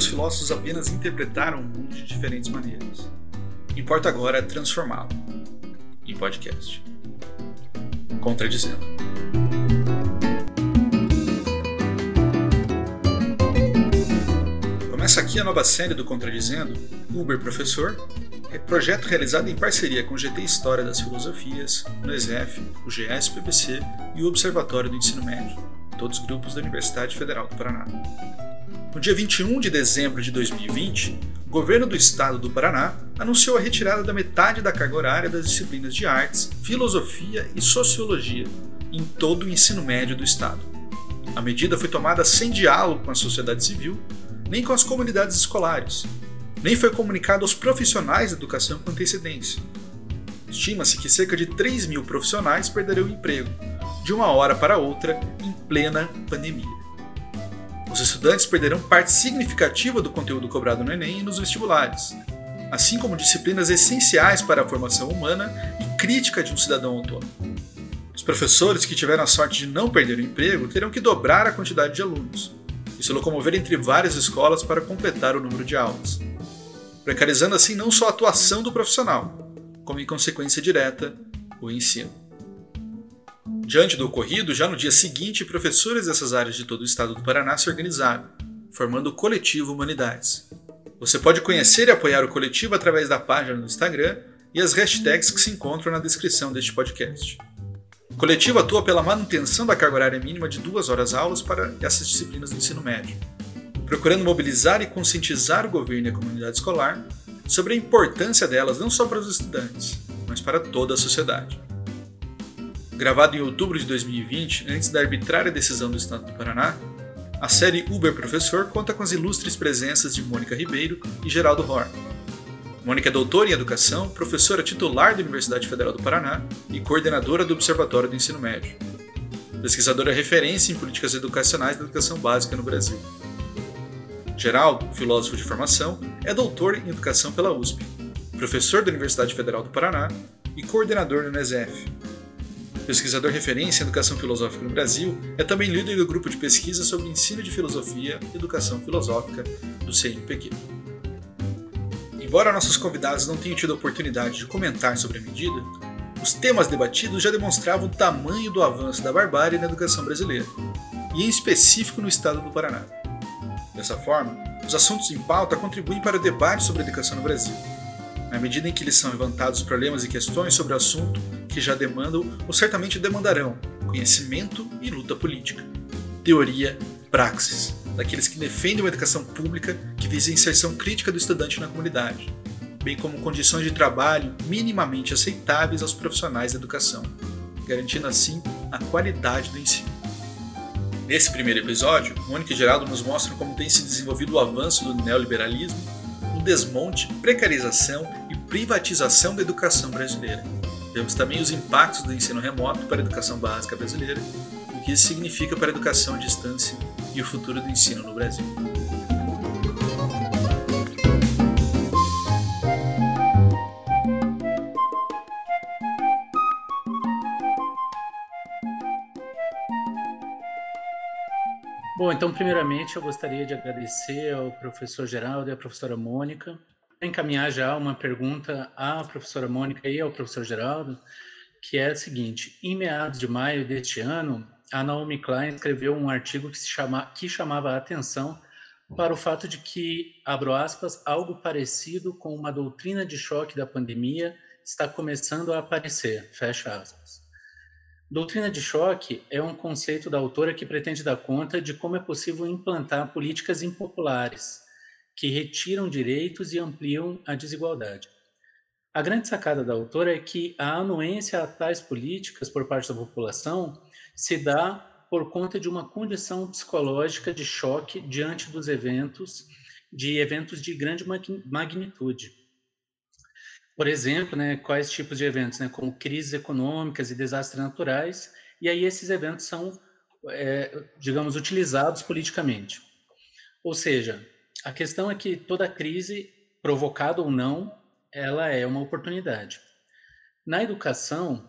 os filósofos apenas interpretaram o mundo de diferentes maneiras. Importa agora transformá-lo em podcast. Contradizendo. Começa aqui a nova série do Contradizendo, Uber Professor, projeto realizado em parceria com o GT História das Filosofias, o NESEF, o GSPBC e o Observatório do Ensino Médio, todos grupos da Universidade Federal do Paraná. No dia 21 de dezembro de 2020, o governo do estado do Paraná anunciou a retirada da metade da carga horária das disciplinas de artes, filosofia e sociologia em todo o ensino médio do estado. A medida foi tomada sem diálogo com a sociedade civil, nem com as comunidades escolares, nem foi comunicado aos profissionais da educação com antecedência. Estima-se que cerca de 3 mil profissionais perderão o emprego, de uma hora para outra, em plena pandemia. Os estudantes perderão parte significativa do conteúdo cobrado no Enem e nos vestibulares, assim como disciplinas essenciais para a formação humana e crítica de um cidadão autônomo. Os professores que tiveram a sorte de não perder o emprego terão que dobrar a quantidade de alunos e se locomover entre várias escolas para completar o número de aulas precarizando assim não só a atuação do profissional, como em consequência direta, o ensino. Diante do ocorrido, já no dia seguinte, professores dessas áreas de todo o estado do Paraná se organizaram, formando o Coletivo Humanidades. Você pode conhecer e apoiar o coletivo através da página no Instagram e as hashtags que se encontram na descrição deste podcast. O coletivo atua pela manutenção da carga horária mínima de duas horas aulas para essas disciplinas do ensino médio, procurando mobilizar e conscientizar o governo e a comunidade escolar sobre a importância delas não só para os estudantes, mas para toda a sociedade. Gravado em outubro de 2020, antes da arbitrária decisão do Estado do Paraná, a série Uber Professor conta com as ilustres presenças de Mônica Ribeiro e Geraldo Horn. Mônica é doutora em educação, professora titular da Universidade Federal do Paraná e coordenadora do Observatório do Ensino Médio. Pesquisadora referência em políticas educacionais da educação básica no Brasil. Geraldo, filósofo de formação, é doutor em educação pela USP, professor da Universidade Federal do Paraná e coordenador do NESEF. Pesquisador referência em educação filosófica no Brasil, é também líder do grupo de pesquisa sobre ensino de filosofia e educação filosófica do CNPq. Embora nossos convidados não tenham tido a oportunidade de comentar sobre a medida, os temas debatidos já demonstravam o tamanho do avanço da barbárie na educação brasileira, e em específico no estado do Paraná. Dessa forma, os assuntos em pauta contribuem para o debate sobre a educação no Brasil, na medida em que lhes são levantados problemas e questões sobre o assunto que já demandam ou certamente demandarão conhecimento e luta política, teoria, praxis, daqueles que defendem uma educação pública que visa a inserção crítica do estudante na comunidade, bem como condições de trabalho minimamente aceitáveis aos profissionais da educação, garantindo assim a qualidade do ensino. Nesse primeiro episódio, Mônica e Geraldo nos mostram como tem se desenvolvido o avanço do neoliberalismo, o desmonte, precarização privatização da educação brasileira. Vemos também os impactos do ensino remoto para a educação básica brasileira, o que isso significa para a educação à distância e o futuro do ensino no Brasil. Bom, então, primeiramente, eu gostaria de agradecer ao professor Geraldo e à professora Mônica. Encaminhar já uma pergunta à professora Mônica e ao professor Geraldo, que é a seguinte: em meados de maio deste ano, a Naomi Klein escreveu um artigo que, se chama, que chamava a atenção para o fato de que, abro aspas, algo parecido com uma doutrina de choque da pandemia está começando a aparecer, fecha aspas. Doutrina de choque é um conceito da autora que pretende dar conta de como é possível implantar políticas impopulares que retiram direitos e ampliam a desigualdade. A grande sacada da autora é que a anuência a tais políticas por parte da população se dá por conta de uma condição psicológica de choque diante dos eventos, de eventos de grande magnitude por exemplo, né, quais tipos de eventos, né, como crises econômicas e desastres naturais, e aí esses eventos são, é, digamos, utilizados politicamente. Ou seja, a questão é que toda crise, provocada ou não, ela é uma oportunidade. Na educação,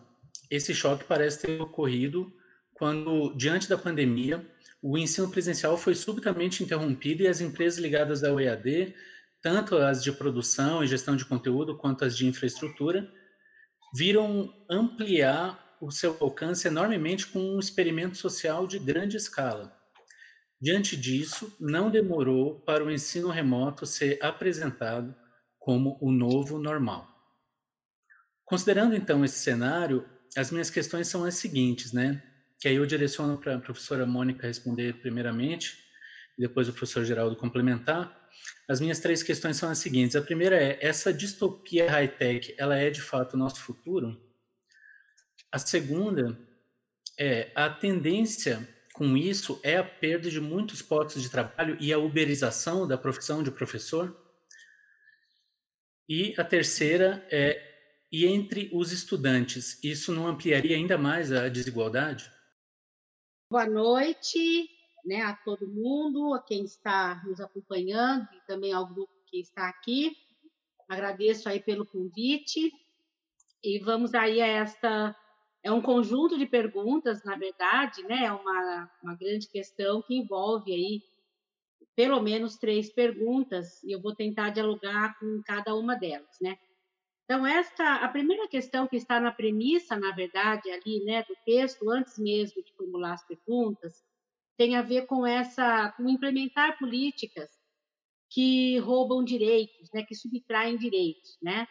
esse choque parece ter ocorrido quando, diante da pandemia, o ensino presencial foi subitamente interrompido e as empresas ligadas ao EAD, tanto as de produção e gestão de conteúdo quanto as de infraestrutura, viram ampliar o seu alcance enormemente com um experimento social de grande escala. Diante disso, não demorou para o ensino remoto ser apresentado como o novo normal. Considerando então esse cenário, as minhas questões são as seguintes, né? Que aí eu direciono para a professora Mônica responder primeiramente, e depois o professor Geraldo complementar. As minhas três questões são as seguintes. A primeira é: essa distopia high-tech, ela é de fato o nosso futuro? A segunda é: a tendência com isso é a perda de muitos postos de trabalho e a uberização da profissão de professor? E a terceira é e entre os estudantes, isso não ampliaria ainda mais a desigualdade? Boa noite né, a todo mundo, a quem está nos acompanhando e também ao grupo que está aqui. Agradeço aí pelo convite e vamos aí a esta é um conjunto de perguntas, na verdade, né? É uma, uma grande questão que envolve aí pelo menos três perguntas e eu vou tentar dialogar com cada uma delas, né? Então, esta, a primeira questão que está na premissa, na verdade, ali, né, do texto, antes mesmo de formular as perguntas, tem a ver com essa, com implementar políticas que roubam direitos, né, que subtraem direitos, né?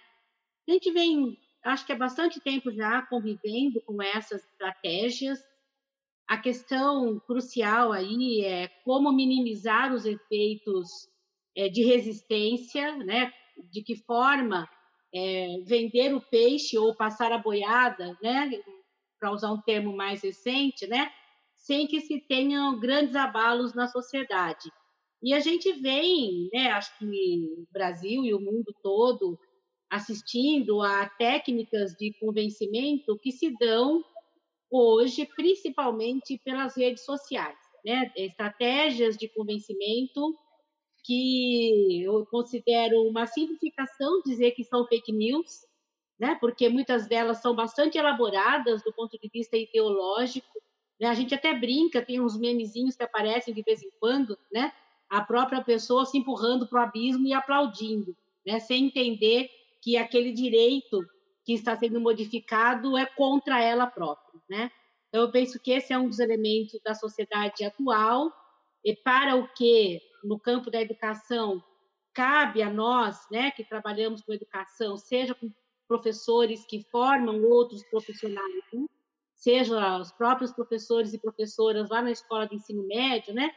A gente vem, acho que há bastante tempo já convivendo com essas estratégias. A questão crucial aí é como minimizar os efeitos é, de resistência, né? De que forma é, vender o peixe ou passar a boiada, né, para usar um termo mais recente, né, sem que se tenham grandes abalos na sociedade. E a gente vem, né, acho que o Brasil e o mundo todo assistindo a técnicas de convencimento que se dão hoje, principalmente pelas redes sociais, né, estratégias de convencimento que eu considero uma simplificação dizer que são fake news, né? Porque muitas delas são bastante elaboradas do ponto de vista ideológico. Né? A gente até brinca, tem uns memezinhos que aparecem de vez em quando, né? A própria pessoa se empurrando para o abismo e aplaudindo, né? Sem entender que aquele direito que está sendo modificado é contra ela própria, né? Então, eu penso que esse é um dos elementos da sociedade atual e para o que no campo da educação cabe a nós, né, que trabalhamos com educação, seja com professores que formam outros profissionais, né? seja os próprios professores e professoras lá na escola de ensino médio, né,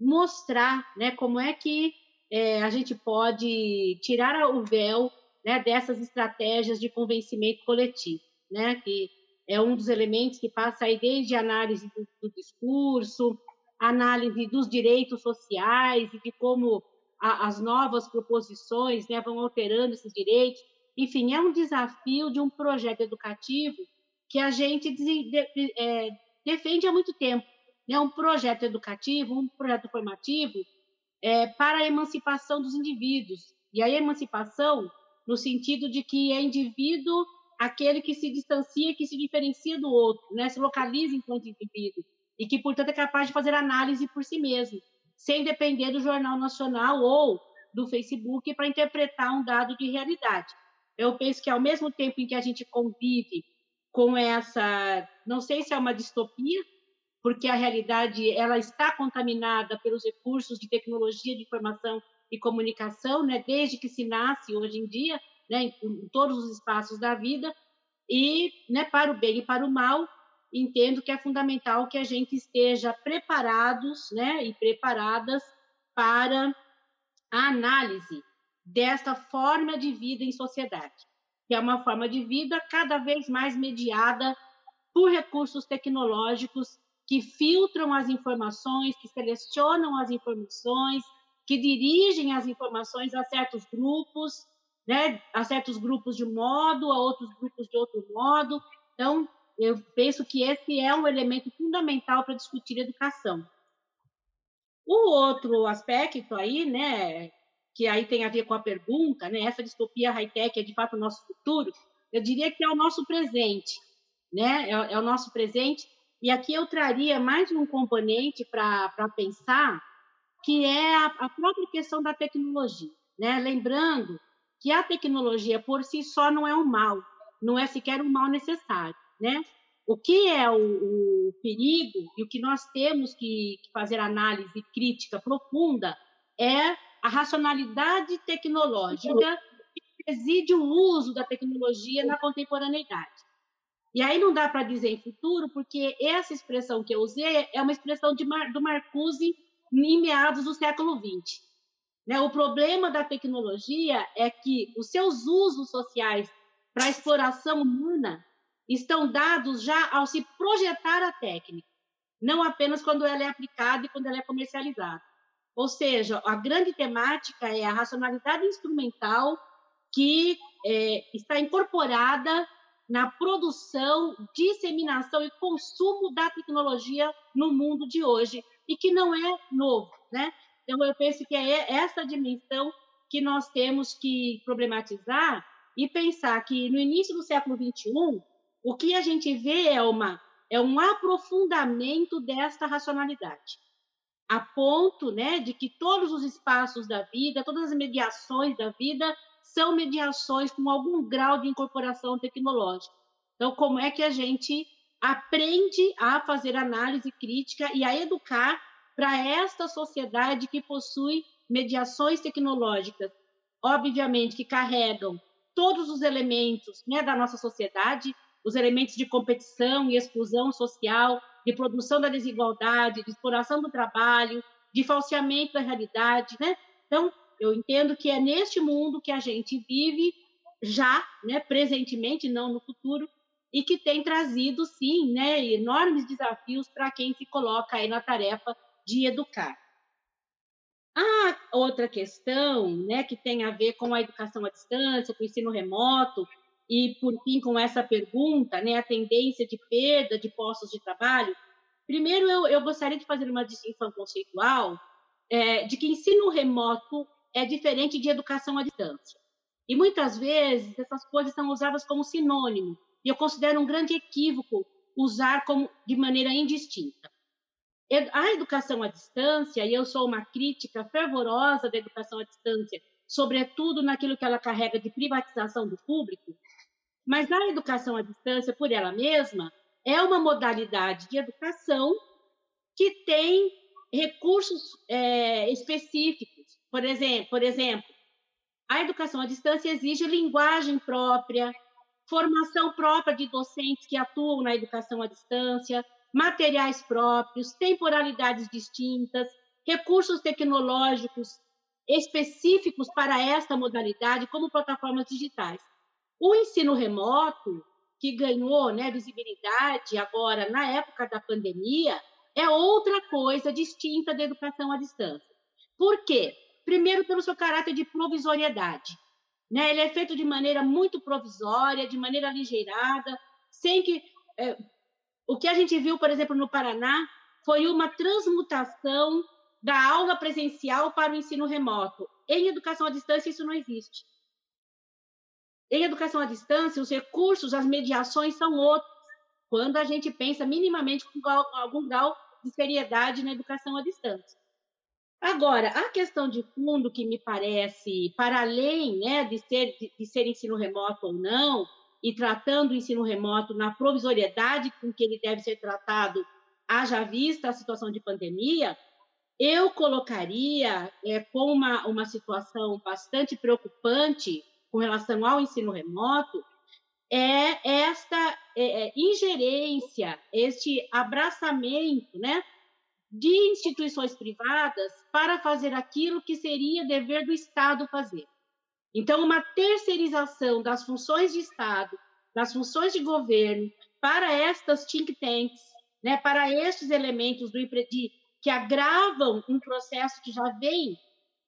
mostrar, né, como é que é, a gente pode tirar o véu, né, dessas estratégias de convencimento coletivo, né, que é um dos elementos que passa aí desde análise do, do discurso, análise dos direitos sociais e de como a, as novas proposições né, vão alterando esses direitos. Enfim, é um desafio de um projeto educativo que a gente de, de, é, defende há muito tempo. Né? um projeto educativo, um projeto formativo é, para a emancipação dos indivíduos. E a emancipação no sentido de que é indivíduo aquele que se distancia, que se diferencia do outro, né? se localiza enquanto indivíduo e que, portanto, é capaz de fazer análise por si mesmo, sem depender do Jornal Nacional ou do Facebook para interpretar um dado de realidade. Eu penso que, ao mesmo tempo em que a gente convive com essa, não sei se é uma distopia, porque a realidade ela está contaminada pelos recursos de tecnologia de informação e comunicação, né, desde que se nasce hoje em dia, né, em, em todos os espaços da vida, e né, para o bem e para o mal, entendo que é fundamental que a gente esteja preparados né, e preparadas para a análise desta forma de vida em sociedade, que é uma forma de vida cada vez mais mediada por recursos tecnológicos que filtram as informações, que selecionam as informações, que dirigem as informações a certos grupos, né, a certos grupos de modo, a outros grupos de outro modo. Então, eu penso que esse é um elemento fundamental para discutir educação. O outro aspecto aí, né, que aí tem a ver com a pergunta, né, essa distopia high-tech é de fato o nosso futuro, eu diria que é o nosso presente, né, é, é o nosso presente, E aqui eu traria mais um componente para pensar, que é a, a própria questão da tecnologia. Né? Lembrando que a tecnologia por si só não é um mal, não é sequer um mal necessário. Né? O que é o, o perigo e o que nós temos que, que fazer análise crítica profunda é a racionalidade tecnológica que preside o uso da tecnologia na contemporaneidade. E aí não dá para dizer em futuro, porque essa expressão que eu usei é uma expressão Mar, do Marcuse em meados do século XX. Né? O problema da tecnologia é que os seus usos sociais para a exploração humana estão dados já ao se projetar a técnica, não apenas quando ela é aplicada e quando ela é comercializada. Ou seja, a grande temática é a racionalidade instrumental que é, está incorporada na produção, disseminação e consumo da tecnologia no mundo de hoje e que não é novo, né? Então eu penso que é essa dimensão que nós temos que problematizar e pensar que no início do século 21 o que a gente vê é uma é um aprofundamento desta racionalidade, a ponto, né, de que todos os espaços da vida, todas as mediações da vida são mediações com algum grau de incorporação tecnológica. Então, como é que a gente aprende a fazer análise crítica e a educar para esta sociedade que possui mediações tecnológicas, obviamente que carregam todos os elementos né, da nossa sociedade, os elementos de competição e exclusão social, de produção da desigualdade, de exploração do trabalho, de falseamento da realidade, né? Então, eu entendo que é neste mundo que a gente vive já, né, presentemente, não no futuro, e que tem trazido, sim, né, enormes desafios para quem se coloca aí na tarefa de educar. A outra questão, né, que tem a ver com a educação à distância, com o ensino remoto, e, por fim, com essa pergunta, né, a tendência de perda de postos de trabalho, primeiro eu, eu gostaria de fazer uma distinção conceitual é, de que ensino remoto é diferente de educação à distância. E muitas vezes essas coisas são usadas como sinônimo, e eu considero um grande equívoco usar como de maneira indistinta. A educação à distância, e eu sou uma crítica fervorosa da educação à distância, sobretudo naquilo que ela carrega de privatização do público, mas a educação à distância, por ela mesma, é uma modalidade de educação que tem recursos é, específicos por exemplo, por exemplo, a educação à distância exige linguagem própria, formação própria de docentes que atuam na educação à distância, materiais próprios, temporalidades distintas, recursos tecnológicos específicos para esta modalidade, como plataformas digitais. O ensino remoto, que ganhou né, visibilidade agora na época da pandemia, é outra coisa distinta da educação à distância. Por quê? Primeiro, pelo seu caráter de provisoriedade. Né? Ele é feito de maneira muito provisória, de maneira aligeirada, sem que. É, o que a gente viu, por exemplo, no Paraná, foi uma transmutação da aula presencial para o ensino remoto. Em educação à distância, isso não existe. Em educação à distância, os recursos, as mediações são outros, quando a gente pensa minimamente com algum grau de seriedade na educação à distância. Agora, a questão de fundo que me parece, para além né, de, ser, de, ser ensino remoto ou não, e tratando o ensino remoto na provisoriedade com que ele deve ser tratado, haja vista a situação de pandemia, eu colocaria é, com uma, uma situação bastante preocupante com relação ao ensino remoto, é esta é, é, ingerência, este abraçamento, né, de instituições privadas para fazer aquilo que seria dever do Estado fazer. Então, uma terceirização das funções de Estado, das funções de governo, para estas think tanks, né, para estes elementos do, de, que agravam um processo que já vem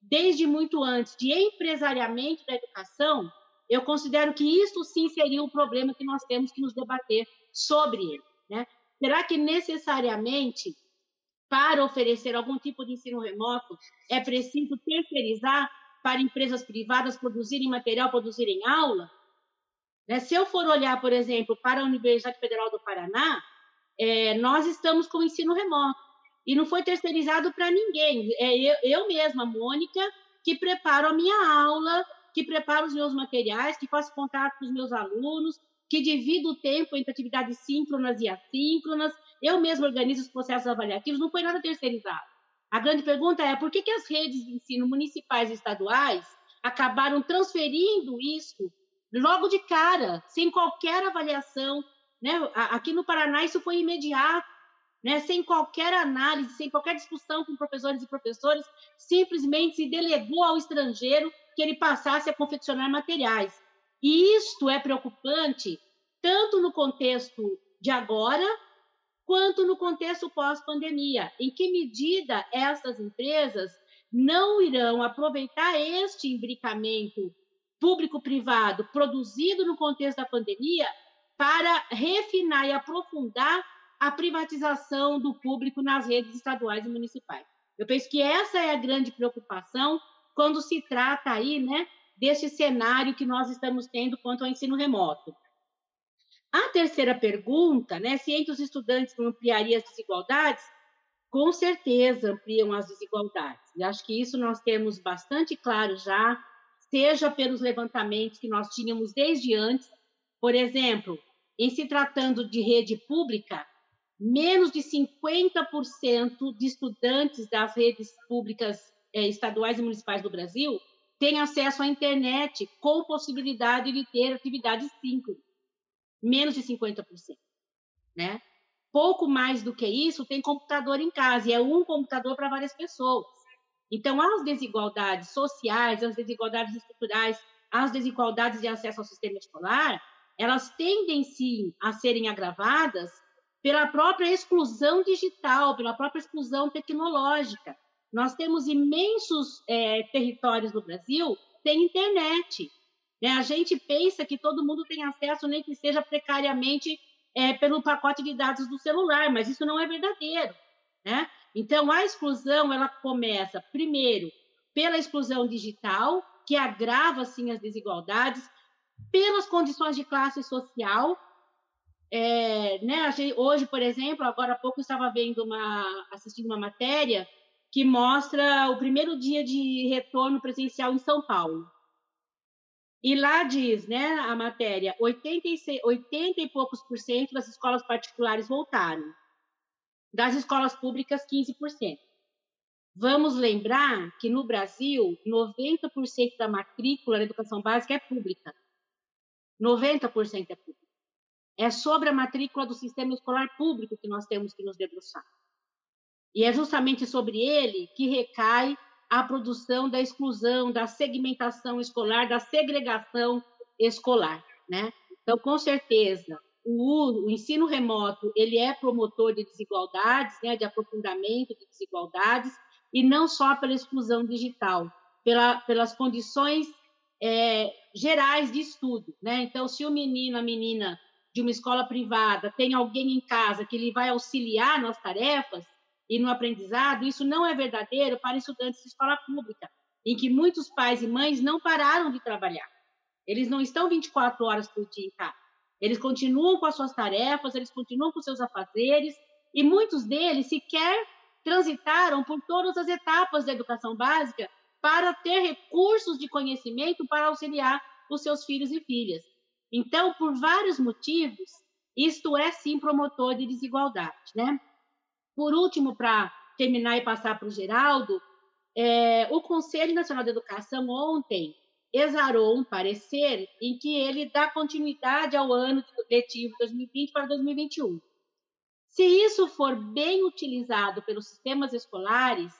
desde muito antes de empresariamento da educação, eu considero que isso sim seria um problema que nós temos que nos debater sobre ele. Né? Será que necessariamente para oferecer algum tipo de ensino remoto, é preciso terceirizar para empresas privadas produzirem material, produzirem aula? Né? Se eu for olhar, por exemplo, para a Universidade Federal do Paraná, é, nós estamos com ensino remoto e não foi terceirizado para ninguém. É eu, eu mesma, Mônica, que preparo a minha aula, que preparo os meus materiais, que faço contato com os meus alunos, que divido o tempo entre atividades síncronas e assíncronas, eu mesma organizo os processos avaliativos, não foi nada terceirizado. A grande pergunta é por que, que as redes de ensino municipais e estaduais acabaram transferindo isso logo de cara, sem qualquer avaliação. Né? Aqui no Paraná isso foi imediato né, sem qualquer análise, sem qualquer discussão com professores e professores, simplesmente se delegou ao estrangeiro que ele passasse a confeccionar materiais. E isto é preocupante tanto no contexto de agora, quanto no contexto pós-pandemia. Em que medida essas empresas não irão aproveitar este imbricamento público-privado produzido no contexto da pandemia para refinar e aprofundar a privatização do público nas redes estaduais e municipais. Eu penso que essa é a grande preocupação quando se trata aí, né, desse cenário que nós estamos tendo quanto ao ensino remoto. A terceira pergunta, né, se entre os estudantes não ampliaria as desigualdades, com certeza ampliam as desigualdades. E acho que isso nós temos bastante claro já, seja pelos levantamentos que nós tínhamos desde antes, por exemplo, em se tratando de rede pública, menos de 50% de estudantes das redes públicas eh, estaduais e municipais do Brasil têm acesso à internet com possibilidade de ter atividades síncronas. Menos de 50%. Né? Pouco mais do que isso tem computador em casa, e é um computador para várias pessoas. Então, as desigualdades sociais, as desigualdades estruturais, as desigualdades de acesso ao sistema escolar, elas tendem sim a serem agravadas pela própria exclusão digital, pela própria exclusão tecnológica. Nós temos imensos é, territórios no Brasil sem internet. Né? A gente pensa que todo mundo tem acesso, nem que seja precariamente é, pelo pacote de dados do celular, mas isso não é verdadeiro. Né? Então, a exclusão ela começa, primeiro, pela exclusão digital, que agrava, sim, as desigualdades, pelas condições de classe social, é, né, hoje, por exemplo, agora há pouco estava vendo uma, assistindo uma matéria que mostra o primeiro dia de retorno presencial em São Paulo. E lá diz, né, a matéria, 86, 80 e poucos por cento das escolas particulares voltaram. Das escolas públicas, 15%. Vamos lembrar que no Brasil, 90% da matrícula da educação básica é pública. 90% é pública. É sobre a matrícula do sistema escolar público que nós temos que nos debruçar. E é justamente sobre ele que recai a produção da exclusão, da segmentação escolar, da segregação escolar, né? Então, com certeza, o, o ensino remoto ele é promotor de desigualdades, né, de aprofundamento de desigualdades, e não só pela exclusão digital, pela, pelas condições é, gerais de estudo, né? Então, se o menino, a menina de uma escola privada tem alguém em casa que lhe vai auxiliar nas tarefas e no aprendizado, isso não é verdadeiro para estudantes de escola pública, em que muitos pais e mães não pararam de trabalhar. Eles não estão 24 horas por dia em casa. Eles continuam com as suas tarefas, eles continuam com seus afazeres, e muitos deles sequer transitaram por todas as etapas da educação básica para ter recursos de conhecimento para auxiliar os seus filhos e filhas. Então, por vários motivos, isto é sim promotor de desigualdade, né? Por último, para terminar e passar para o Geraldo, é, o Conselho Nacional de Educação ontem exarou um parecer em que ele dá continuidade ao ano letivo 2020 para 2021. Se isso for bem utilizado pelos sistemas escolares,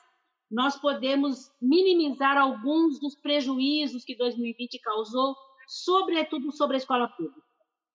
nós podemos minimizar alguns dos prejuízos que 2020 causou sobretudo sobre a escola pública.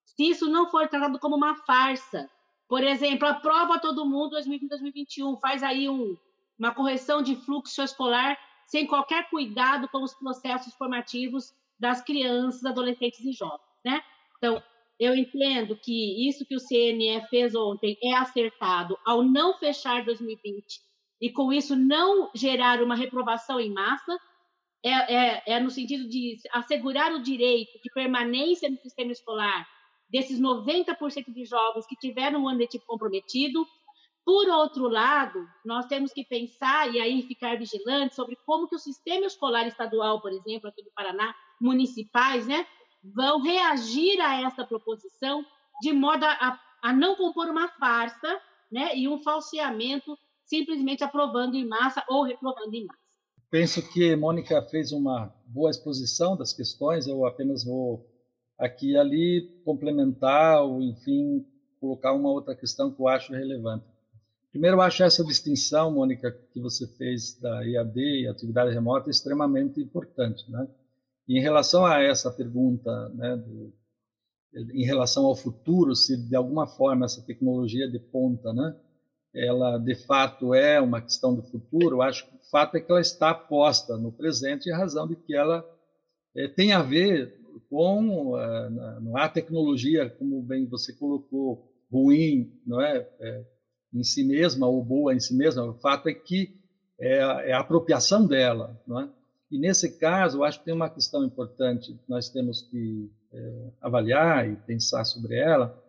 Se isso não for tratado como uma farsa, por exemplo, aprova todo mundo 2020-2021, faz aí um, uma correção de fluxo escolar sem qualquer cuidado com os processos formativos das crianças, adolescentes e jovens, né? Então, eu entendo que isso que o CNE fez ontem é acertado ao não fechar 2020 e com isso não gerar uma reprovação em massa, é, é, é no sentido de assegurar o direito de permanência no sistema escolar desses 90% de jovens que tiveram um ano letivo comprometido. Por outro lado, nós temos que pensar e aí ficar vigilantes sobre como que o sistema escolar estadual, por exemplo, aqui do Paraná, municipais, né, vão reagir a essa proposição de modo a, a não compor uma farsa né, e um falseamento simplesmente aprovando em massa ou reprovando em massa. Penso que Mônica fez uma boa exposição das questões, eu apenas vou aqui e ali complementar ou, enfim, colocar uma outra questão que eu acho relevante. Primeiro, eu acho essa distinção, Mônica, que você fez da IAD e atividade remota extremamente importante, né? E em relação a essa pergunta, né, do, em relação ao futuro, se de alguma forma essa tecnologia de ponta, né, ela de fato é uma questão do futuro, eu acho que o fato é que ela está posta no presente em razão de que ela é, tem a ver com a, não há tecnologia, como bem você colocou, ruim, não é, é em si mesma ou boa em si mesma. O fato é que é, é a apropriação dela, não é? E nesse caso, eu acho que tem uma questão importante que nós temos que é, avaliar e pensar sobre ela,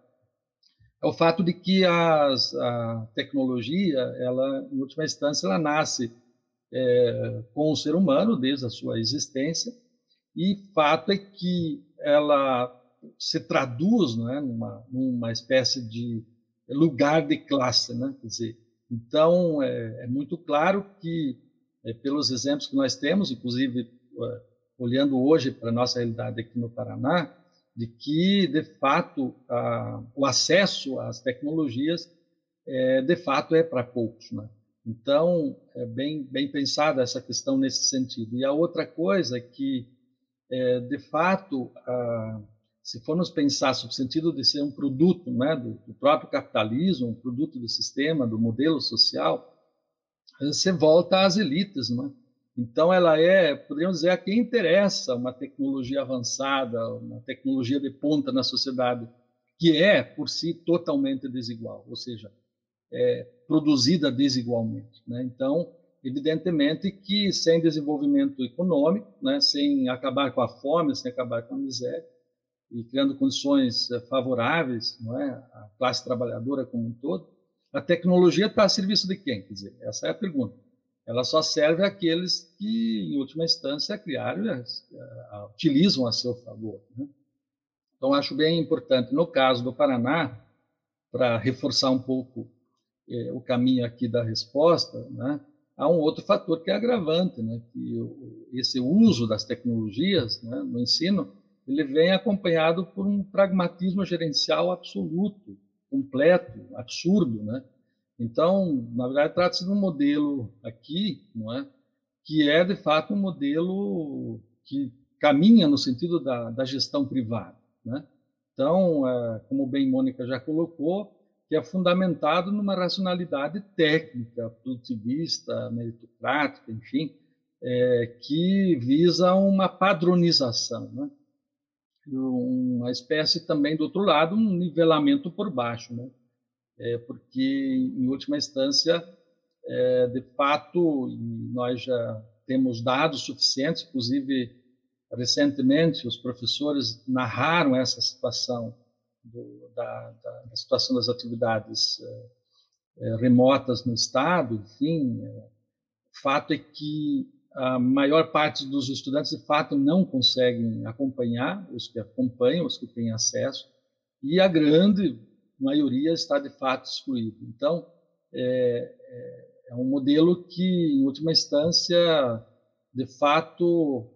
é o fato de que as, a tecnologia, ela, em última instância, ela nasce é, com o ser humano desde a sua existência, e fato é que ela se traduz não é, numa, numa espécie de lugar de classe, né? Quer dizer, então é, é muito claro que é, pelos exemplos que nós temos, inclusive é, olhando hoje para a nossa realidade aqui no Paraná, de que, de fato, a, o acesso às tecnologias, é, de fato, é para poucos. Né? Então, é bem, bem pensada essa questão nesse sentido. E a outra coisa é que, é, de fato, a, se formos pensar no sentido de ser um produto né, do, do, próprio capitalismo, um produto do sistema, do modelo social, você volta às elites. Né? Então, ela é, poderíamos dizer, a quem interessa uma tecnologia avançada, uma tecnologia de ponta na sociedade, que é, por si, totalmente desigual, ou seja, é produzida desigualmente. Né? Então, evidentemente que sem desenvolvimento econômico, né, sem acabar com a fome, sem acabar com a miséria, e criando condições eh, favoráveis não é, à classe trabalhadora como um todo, a tecnologia está a serviço de quem? Quer dizer, essa é a pergunta ela só serve àqueles que, em última instância, criaram, a, a, utilizam a seu favor. Né? Então, acho bem importante, no caso do Paraná, para reforçar um pouco eh, o caminho aqui da resposta, né? Há um outro fator que é agravante, né? que esse uso das tecnologias né, no ensino ele vem acompanhado por um pragmatismo gerencial absoluto, completo, absurdo, né? Então, na verdade, trata-se de um modelo aqui, não é? que é, de fato, um modelo que caminha no sentido da, da gestão privada. Né? Então, é, como bem Mônica já colocou, que é fundamentado numa racionalidade técnica, produtivista, meritocrática, enfim, é, que visa uma padronização, né? uma espécie também, do outro lado, um nivelamento por baixo. Né? é, porque, em última instância, é, de fato, nós já temos dados suficientes, inclusive, recentemente, os professores narraram essa situação do, da, da, da, situação das atividades é, remotas no Estado, enfim, é, fato é que a maior parte dos estudantes, de fato, não conseguem acompanhar, os que acompanham, os que têm acesso, e a grande maioria está de fato excluída. Então, é, é, é um modelo que, em última instância, de fato,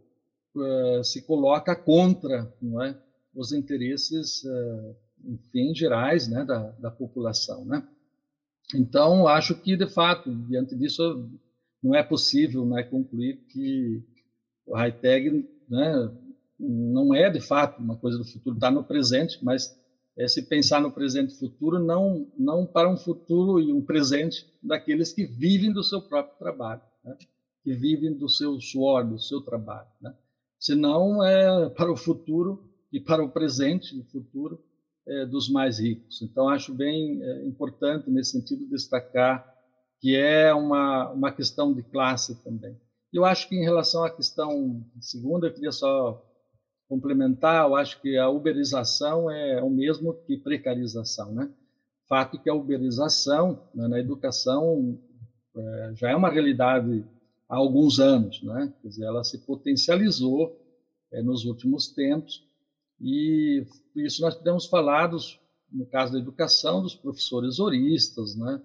se coloca contra não é, os interesses, é, enfim, gerais né, da, da população. Né? Então, acho que, de fato, diante disso, não é possível né, concluir que o high-tech né, não é, de fato, uma coisa do futuro, está no presente, mas é se pensar no presente e futuro, não, não para um futuro e um presente daqueles que vivem do seu próprio trabalho, né? que vivem do seu suor, do seu trabalho. Né? Senão, é para o futuro e para o presente e futuro é, dos mais ricos. Então, acho bem é, importante, nesse sentido, destacar que é uma, uma questão de classe também. Eu acho que, em relação à questão segunda, eu queria só complementar, eu acho que a uberização é o mesmo que precarização, né? Fato que a uberização né, na educação é, já é uma realidade há alguns anos, né? Quer dizer, ela se potencializou é, nos últimos tempos e por isso nós temos falado, no caso da educação, dos professores horistas, né?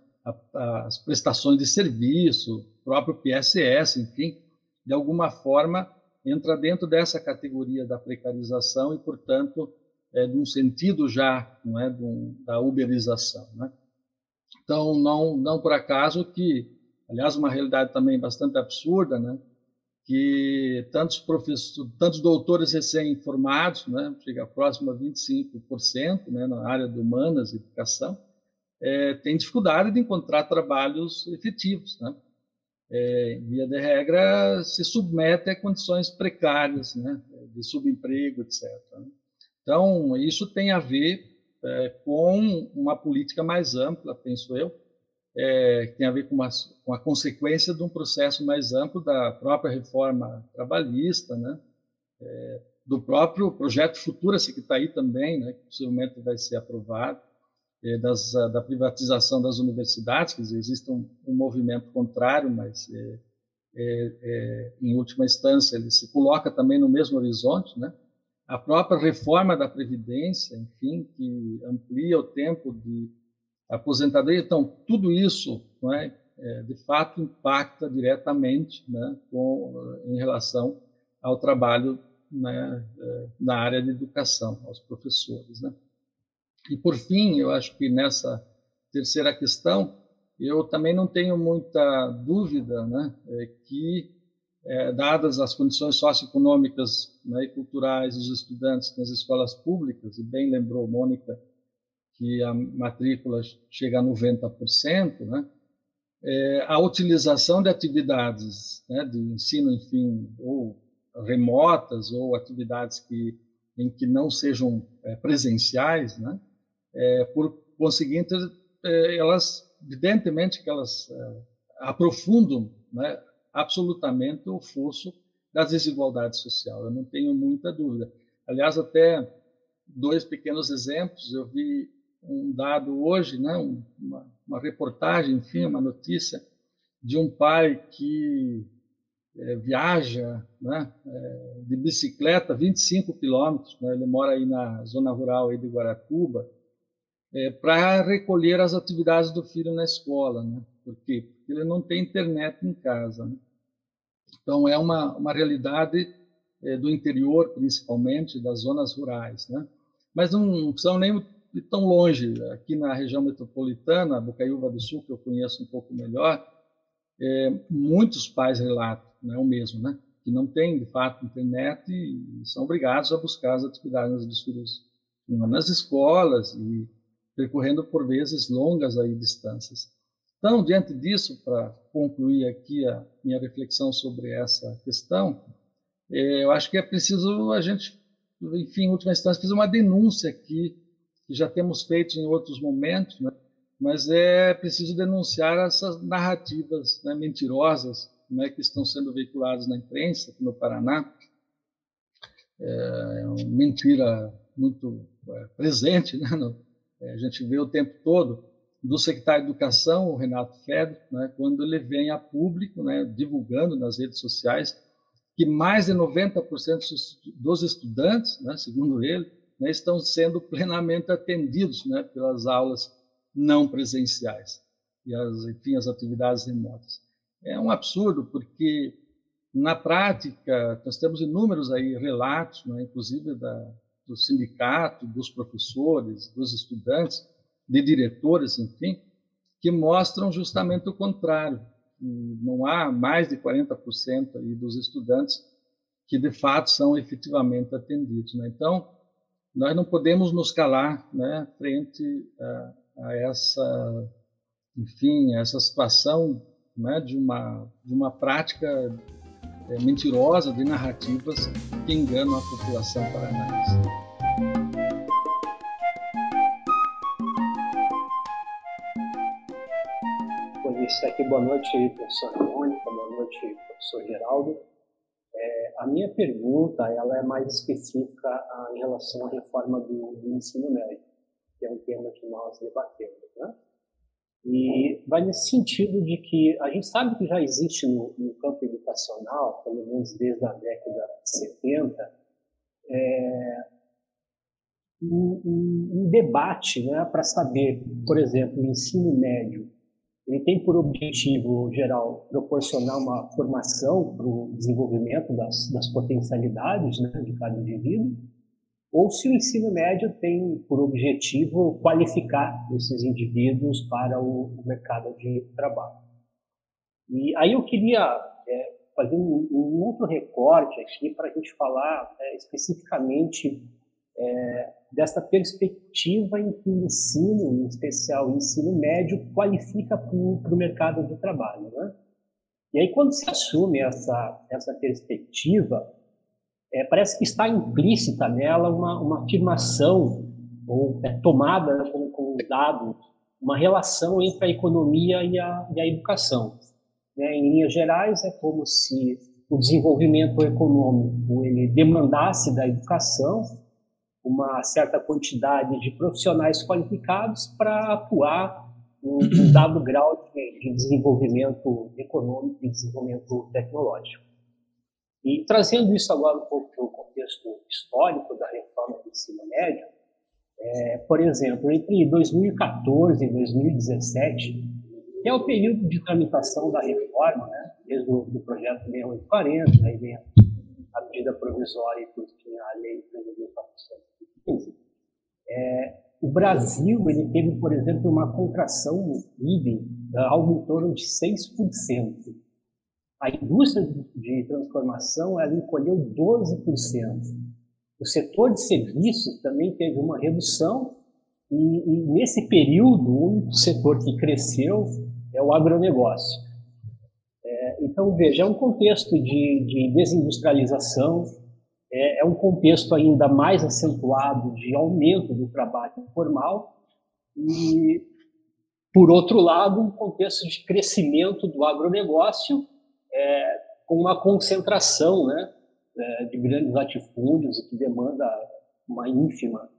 as prestações de serviço, próprio PSS, enfim, de alguma forma entra dentro dessa categoria da precarização e, portanto, é de um sentido já, não é, um, da uberização, né? Então, não, não por acaso que, aliás, uma realidade também bastante absurda, né? Que tantos professores, tantos doutores recém-formados, né? Chega próximo a 25%, né? Na área de humanas e educação, é, tem dificuldade de encontrar trabalhos efetivos, né? É, via de regra, se submete a condições precárias, né, de subemprego, etc. Né? Então, isso tem a ver é, com uma política mais ampla, penso eu, é, tem a ver com, uma, com a consequência de um processo mais amplo da própria reforma trabalhista, né, é, do próprio projeto Futura-se, que está aí também, né, que possivelmente vai ser aprovado, é, das, da privatização das universidades, quer dizer, existe um, um movimento contrário, mas é, é, é, em última instância ele se coloca também no mesmo horizonte, né? A própria reforma da previdência, enfim, que amplia o tempo de aposentadoria, então tudo isso, é, é de fato impacta diretamente, né, com, em relação ao trabalho né, na área de educação, aos professores, né? E, por fim, eu acho que nessa terceira questão, eu também não tenho muita dúvida né, é que, é, dadas as condições socioeconômicas né, e culturais dos estudantes nas escolas públicas, e bem lembrou Mônica que a matrícula chega a 90%, né, é, a utilização de atividades né, de ensino, enfim, ou remotas, ou atividades que, em que não sejam é, presenciais, né, é, por conseguinte, é, elas, evidentemente que elas é, aprofundam né, absolutamente o fosso da desigualdade social, eu não tenho muita dúvida. Aliás, até dois pequenos exemplos, eu vi um dado hoje, né, uma, uma reportagem, enfim, uma notícia de um pai que é, viaja né, é, de bicicleta 25 quilômetros, né, ele mora aí na zona rural aí de Guaratuba, é, para recolher as atividades do filho na escola, né? Por quê? Porque ele não tem internet em casa. Né? Então, é uma, uma realidade do interior, principalmente, das zonas rurais, né? Mas não são nem tão longe. Aqui na região metropolitana, Bocaiúva do Sul, que eu conheço um pouco melhor, é, muitos pais relatam, né, o mesmo, né? Que não têm, de fato, internet e são obrigados a buscar as atividades dos filhos nas escolas e percorrendo por vezes longas aí distâncias. Então, diante disso, para concluir aqui a minha reflexão sobre essa questão, é, eu acho que é preciso a gente, enfim, em última instância, fazer uma denúncia aqui, que já temos feito em outros momentos, né? mas é preciso denunciar essas narrativas né, mentirosas né, que estão sendo veiculadas na imprensa aqui no Paraná. É, uma mentira muito é, presente né, é, a gente vê o tempo todo do secretário de Educação, o Renato Fedro, né, quando ele vem a público, né, divulgando nas redes sociais, que mais de 90% dos estudantes, né, segundo ele, né, estão sendo plenamente atendidos né, pelas aulas não presenciais e as, enfim, as atividades remotas. É um absurdo, porque na prática nós temos inúmeros aí relatos, né, inclusive da, do sindicato, dos professores, dos estudantes, de diretores, enfim, que mostram justamente o contrário. Não há mais de 40% aí dos estudantes que de fato são efetivamente atendidos. Né? Então, nós não podemos nos calar né, frente a, a essa, enfim, essa situação né, de, uma, de uma prática é, mentirosa de narrativas que enganam a população paranaense. Aqui, boa noite, professora Mônica, boa noite, professor Geraldo. A minha pergunta ela é mais específica ah, em relação à reforma do, do, ensino médio, que é um tema que nós debatemos. Né? E vai nesse sentido de que a gente sabe que já existe no, no campo educacional, pelo menos desde a década de 70, é, um, um, um, debate né, para saber, por exemplo, o ensino médio ele tem por objetivo geral proporcionar uma formação para o desenvolvimento das, das potencialidades né, de cada indivíduo, ou se o ensino médio tem por objetivo qualificar esses indivíduos para o, mercado de trabalho. E aí eu queria é, fazer um, um, outro recorte aqui para a gente falar é, especificamente é, dessa perspectiva em que o ensino, em especial o ensino médio, qualifica para o mercado de trabalho. Né? E aí, quando se assume essa, essa perspectiva, é, parece que está implícita nela uma, uma afirmação, ou é, tomada como, como dado, uma relação entre a economia e a, e a educação. Né? Em linhas gerais, é como se o desenvolvimento econômico ele demandasse da educação uma certa quantidade de profissionais qualificados para atuar em um dado grau de, desenvolvimento econômico e desenvolvimento tecnológico. E trazendo isso agora um pouco para o contexto histórico da reforma do ensino médio, é, por exemplo, entre 2014 e 2017, que é o período de tramitação da reforma, né, desde o do projeto 6840, aí vem a medida provisória e por fim a lei 3.400 é, o Brasil ele teve, por exemplo, uma contração no PIB algo em torno de 6%. A indústria de transformação ela encolheu 12%. O setor de serviços também teve uma redução e, e nesse período o único setor que cresceu é o agronegócio. É, então veja, é um contexto de, de desindustrialização, é, é um contexto ainda mais acentuado de aumento do trabalho informal e, por outro lado, um contexto de crescimento do agronegócio é, com uma concentração né, é, de grandes latifúndios que demanda uma ínfima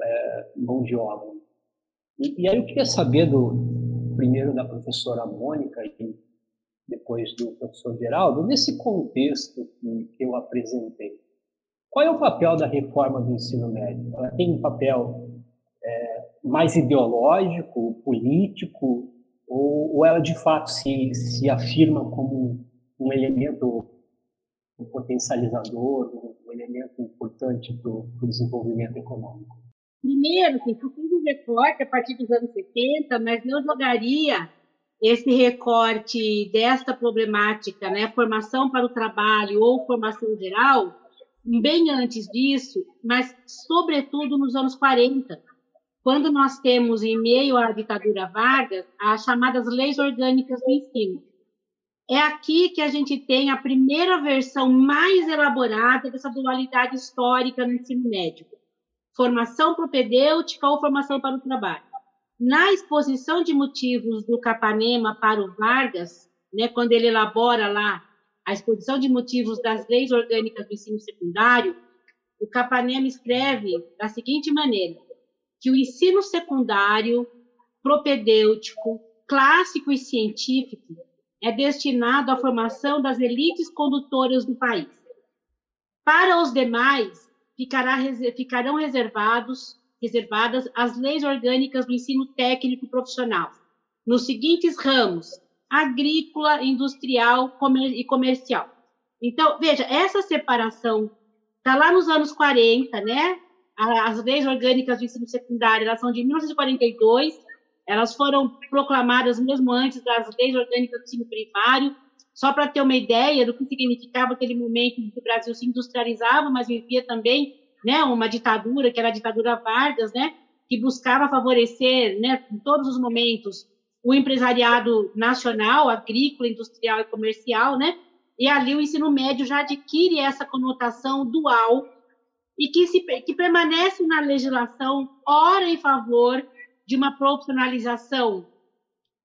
é, mão de obra. E, e, aí eu queria saber do primeiro da professora Mônica e depois do professor Geraldo, nesse contexto que, que eu apresentei, qual é o papel da reforma do ensino médio? Ela tem um papel é, mais ideológico, político, ou, ou, ela de fato se, se afirma como um, elemento potencializador, um, elemento importante para o desenvolvimento econômico? Primeiro, que eu fiz um recorte a partir dos anos 70, mas não jogaria esse recorte desta problemática, né, formação para o trabalho ou formação geral, bem antes disso, mas sobretudo nos anos 40, quando nós temos, em meio à ditadura Vargas, as chamadas leis orgânicas do ensino. É aqui que a gente tem a primeira versão mais elaborada dessa dualidade histórica no ensino médio: formação propedêutica ou formação para o trabalho. Na exposição de motivos do Capanema para o Vargas, né, quando ele elabora lá a exposição de motivos das leis orgânicas do ensino secundário, o Capanema escreve da seguinte maneira: que o ensino secundário, propedêutico, clássico e científico é destinado à formação das elites condutoras do país. Para os demais, ficará, ficarão reservados, reservadas as leis orgânicas do ensino técnico profissional, nos seguintes ramos: agrícola, industrial e comercial. Então, veja, essa separação está lá nos anos 40, né? As leis orgânicas do ensino secundário, elas são de 1942, elas foram proclamadas mesmo antes das leis orgânicas do ensino primário, só para ter uma ideia do que significava aquele momento em que o Brasil se industrializava, mas vivia também né, uma ditadura, que era a ditadura Vargas, né, que buscava favorecer né, em todos os momentos o empresariado nacional, agrícola, industrial e comercial, né? E ali o ensino médio já adquire essa conotação dual e que, se, que permanece na legislação, ora em favor de uma profissionalização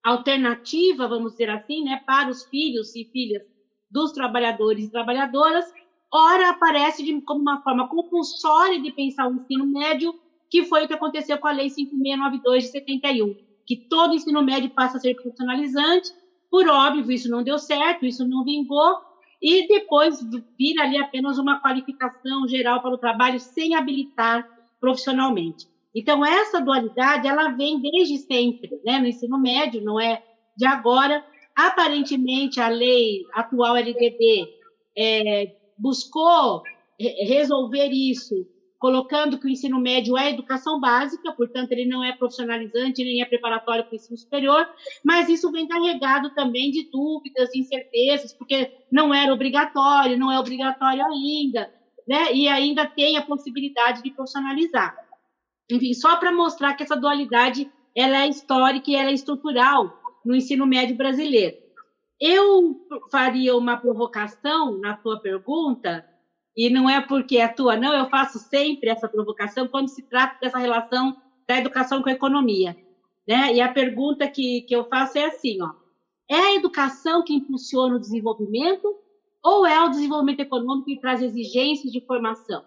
alternativa, vamos dizer assim, né, para os filhos e filhas dos trabalhadores e trabalhadoras, ora aparece de, como uma forma compulsória de pensar o ensino médio, que foi o que aconteceu com a Lei 5692 de 71, que todo ensino médio passa a ser profissionalizante, por óbvio, isso não deu certo, isso não vingou, e depois vira ali apenas uma qualificação geral para o trabalho sem habilitar profissionalmente. Então, essa dualidade, ela vem desde sempre, né, no ensino médio, não é de agora. Aparentemente, a lei atual LDB é, buscou resolver isso colocando que o ensino médio é educação básica, portanto, ele não é profissionalizante nem é preparatório para o ensino superior, mas isso vem carregado também de dúvidas, incertezas, porque não era obrigatório, não é obrigatório ainda, né? e ainda tem a possibilidade de profissionalizar. Enfim, só para mostrar que essa dualidade ela é histórica e ela é estrutural no ensino médio brasileiro. Eu faria uma provocação na tua pergunta, e não é porque é tua, não, eu faço sempre essa provocação quando se trata dessa relação da educação com a economia. Né? E a pergunta que, que eu faço é assim, ó, é a educação que impulsiona o desenvolvimento ou é o desenvolvimento econômico que traz exigências de formação?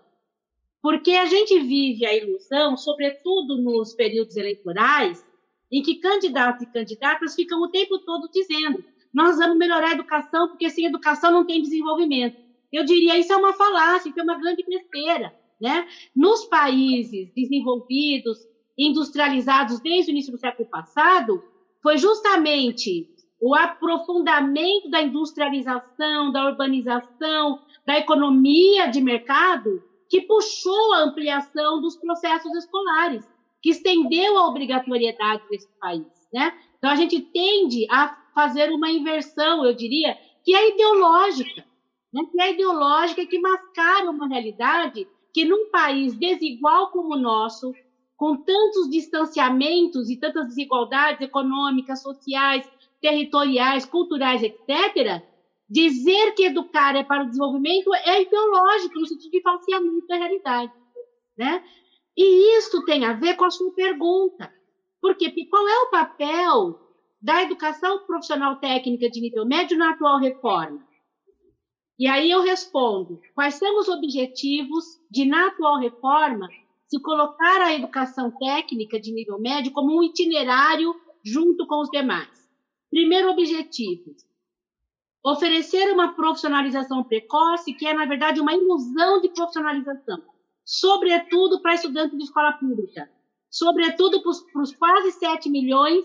Porque a gente vive a ilusão, sobretudo nos períodos eleitorais, em que candidatos e candidatas ficam o tempo todo dizendo nós vamos melhorar a educação, porque sem educação não tem desenvolvimento. Eu diria isso é uma falácia, isso é uma grande besteira. Né? Nos países desenvolvidos, industrializados desde o início do século passado, foi justamente o aprofundamento da industrialização, da urbanização, da economia de mercado que puxou a ampliação dos processos escolares, que estendeu a obrigatoriedade desse país. Né? Então, a gente tende a fazer uma inversão, eu diria, que é ideológica né, que é ideológica, que mascara uma realidade que, num país desigual como o nosso, com tantos distanciamentos e tantas desigualdades econômicas, sociais, territoriais, culturais, etc., dizer que educar é para o desenvolvimento é ideológico, no sentido de falseamento da realidade. Né? E isso tem a ver com a sua pergunta. Por quê? Porque qual é o papel da educação profissional técnica de nível médio na atual reforma? E aí eu respondo: quais são os objetivos de, na atual reforma, se colocar a educação técnica de nível médio como um itinerário junto com os demais? Primeiro objetivo: oferecer uma profissionalização precoce, que é, na verdade, uma ilusão de profissionalização, sobretudo para estudantes de escola pública, sobretudo para os quase 7 milhões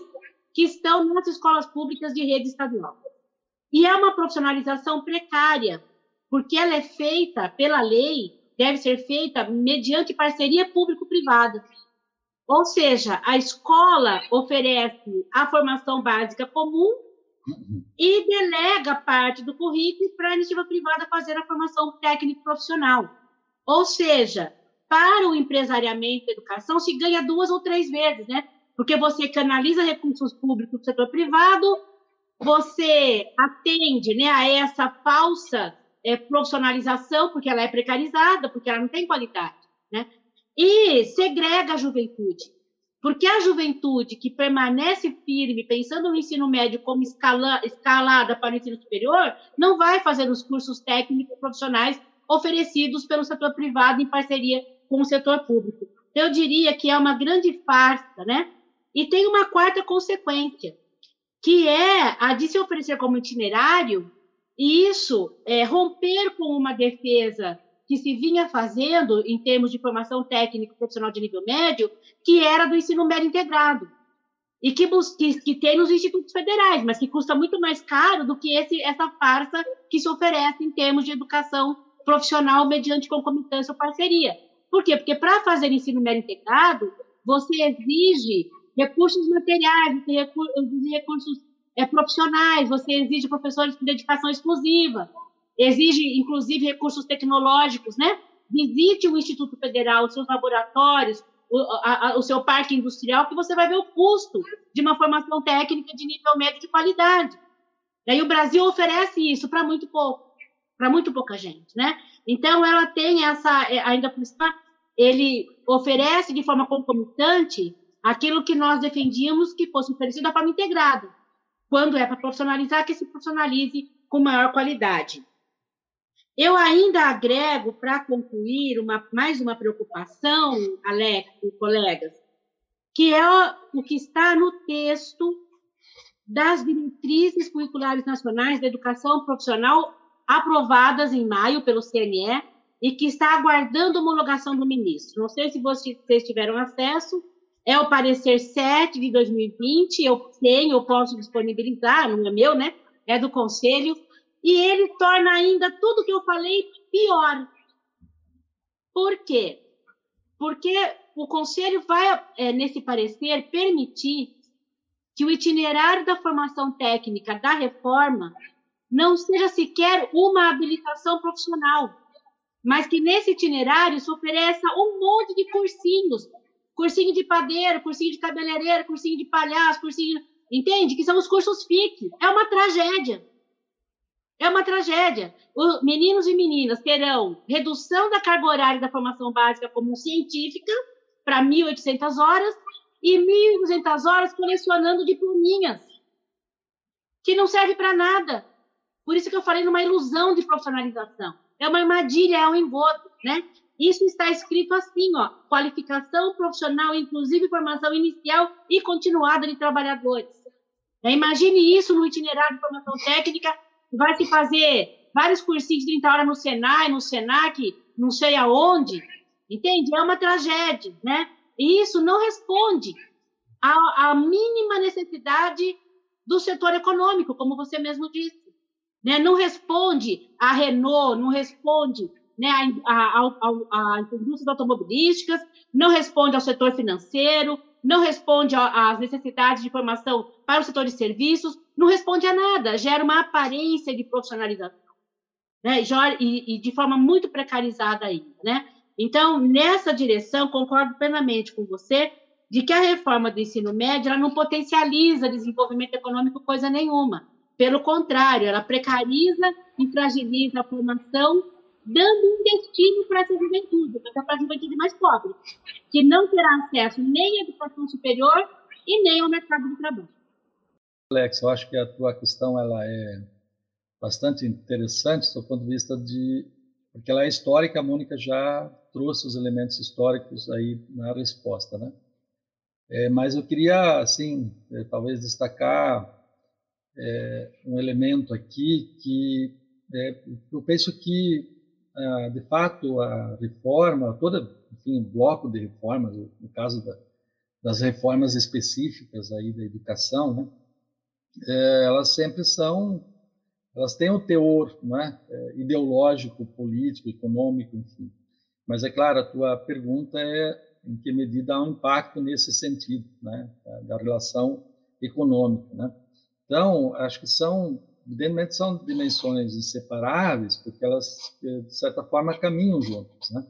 que estão nas escolas públicas de rede estadual. E é uma profissionalização precária, porque ela é feita pela lei, deve ser feita mediante parceria público-privada. Ou seja, a escola oferece a formação básica comum e delega parte do currículo para a iniciativa privada fazer a formação técnico profissional. Ou seja, para o empresariamento da educação se ganha duas ou três vezes, né? Porque você canaliza recursos públicos do setor privado você atende né, a essa falsa é, profissionalização, porque ela é precarizada, porque ela não tem qualidade, né? E segrega a juventude, porque a juventude que permanece firme, pensando no ensino médio como escala, escalada para o ensino superior, não vai fazer os cursos técnicos profissionais oferecidos pelo setor privado em parceria com o setor público. Eu diria que é uma grande farsa, né? E tem uma quarta consequência que é a de se oferecer como itinerário, e isso é romper com uma defesa que se vinha fazendo em termos de formação técnica profissional de nível médio, que era do ensino médio integrado, e que, que, que tem nos institutos federais, mas que custa muito mais caro do que esse, essa farsa que se oferece em termos de educação profissional mediante concomitância ou parceria. Por quê? Porque para fazer ensino médio integrado, você exige recursos materiais, você exige recursos é, profissionais, você exige professores com dedicação exclusiva, exige, inclusive, recursos tecnológicos, né? Visite o Instituto Federal, os seus laboratórios, o, a, o seu parque industrial, que você vai ver o custo de uma formação técnica de nível médio de qualidade. E aí o Brasil oferece isso para muito pouco, para muito pouca gente, né? Então, ela tem essa, é, ainda por cima, ele oferece de forma concomitante aquilo que nós defendíamos que fosse oferecido da forma integrada. Quando é para profissionalizar, que se profissionalize com maior qualidade. Eu ainda agrego, para concluir, uma, mais uma preocupação, Alex e colegas, que é o que está no texto das diretrizes curriculares nacionais da educação profissional aprovadas em maio pelo CNE e que está aguardando homologação do ministro. Não sei se vocês tiveram acesso, é o parecer 7 de 2020, eu tenho, eu posso disponibilizar, não é meu, né? É do conselho, e ele torna ainda tudo que eu falei pior. Por quê? Porque o conselho vai, é, nesse parecer, permitir que o itinerário da formação técnica da reforma não seja sequer uma habilitação profissional, mas que nesse itinerário se ofereça um monte de cursinhos, cursinho de padeiro, cursinho de cabeleireiro, cursinho de palhaço, cursinho, entende? Que são os cursos FIC. É uma tragédia. É uma tragédia. Os meninos e meninas terão redução da carga horária da formação básica comum científica para 1.800 horas e 1.200 horas colecionando diplominhas, que não serve para nada. Por isso que eu falei numa ilusão de profissionalização. É uma armadilha, é um engodo, né? Isso está escrito assim, ó, qualificação profissional, inclusive formação inicial e continuada de trabalhadores. É, imagine isso no itinerário de formação técnica, vai se fazer vários cursinhos de 30 horas no Senai, no Senac, não sei aonde, entende? É uma tragédia, né? E isso não responde à, à mínima necessidade do setor econômico, como você mesmo disse. Né? Não responde à Renault, não responde né, às indústrias automobilísticas, não responde ao setor financeiro, não responde às necessidades de formação para o setor de serviços, não responde a nada, gera uma aparência de profissionalização, né, e, e de forma muito precarizada ainda, né? Então, nessa direção, concordo plenamente com você de que a reforma do ensino médio ela não potencializa desenvolvimento econômico coisa nenhuma. Pelo contrário, ela precariza e fragiliza a formação, dando um destino para essa juventude, para a juventude mais pobre, que não terá acesso nem à educação superior e nem ao mercado de trabalho. Alex, eu acho que a tua questão ela é bastante interessante do ponto de vista de porque ela é histórica, a Mônica já trouxe os elementos históricos aí na resposta, né? É, mas eu queria, assim, é, talvez destacar é, um elemento aqui que é, eu penso que, de fato, a reforma, toda, enfim, bloco de reformas, no caso da, das reformas específicas aí da educação, né, é, elas sempre são, elas têm o teor né, ideológico, político, econômico, enfim. Mas, é claro, a tua pergunta é em que medida há um impacto nesse sentido, né, da relação econômica, né? Então, acho que são, evidentemente, são dimensões inseparáveis, porque elas, de certa forma, caminham juntas, né?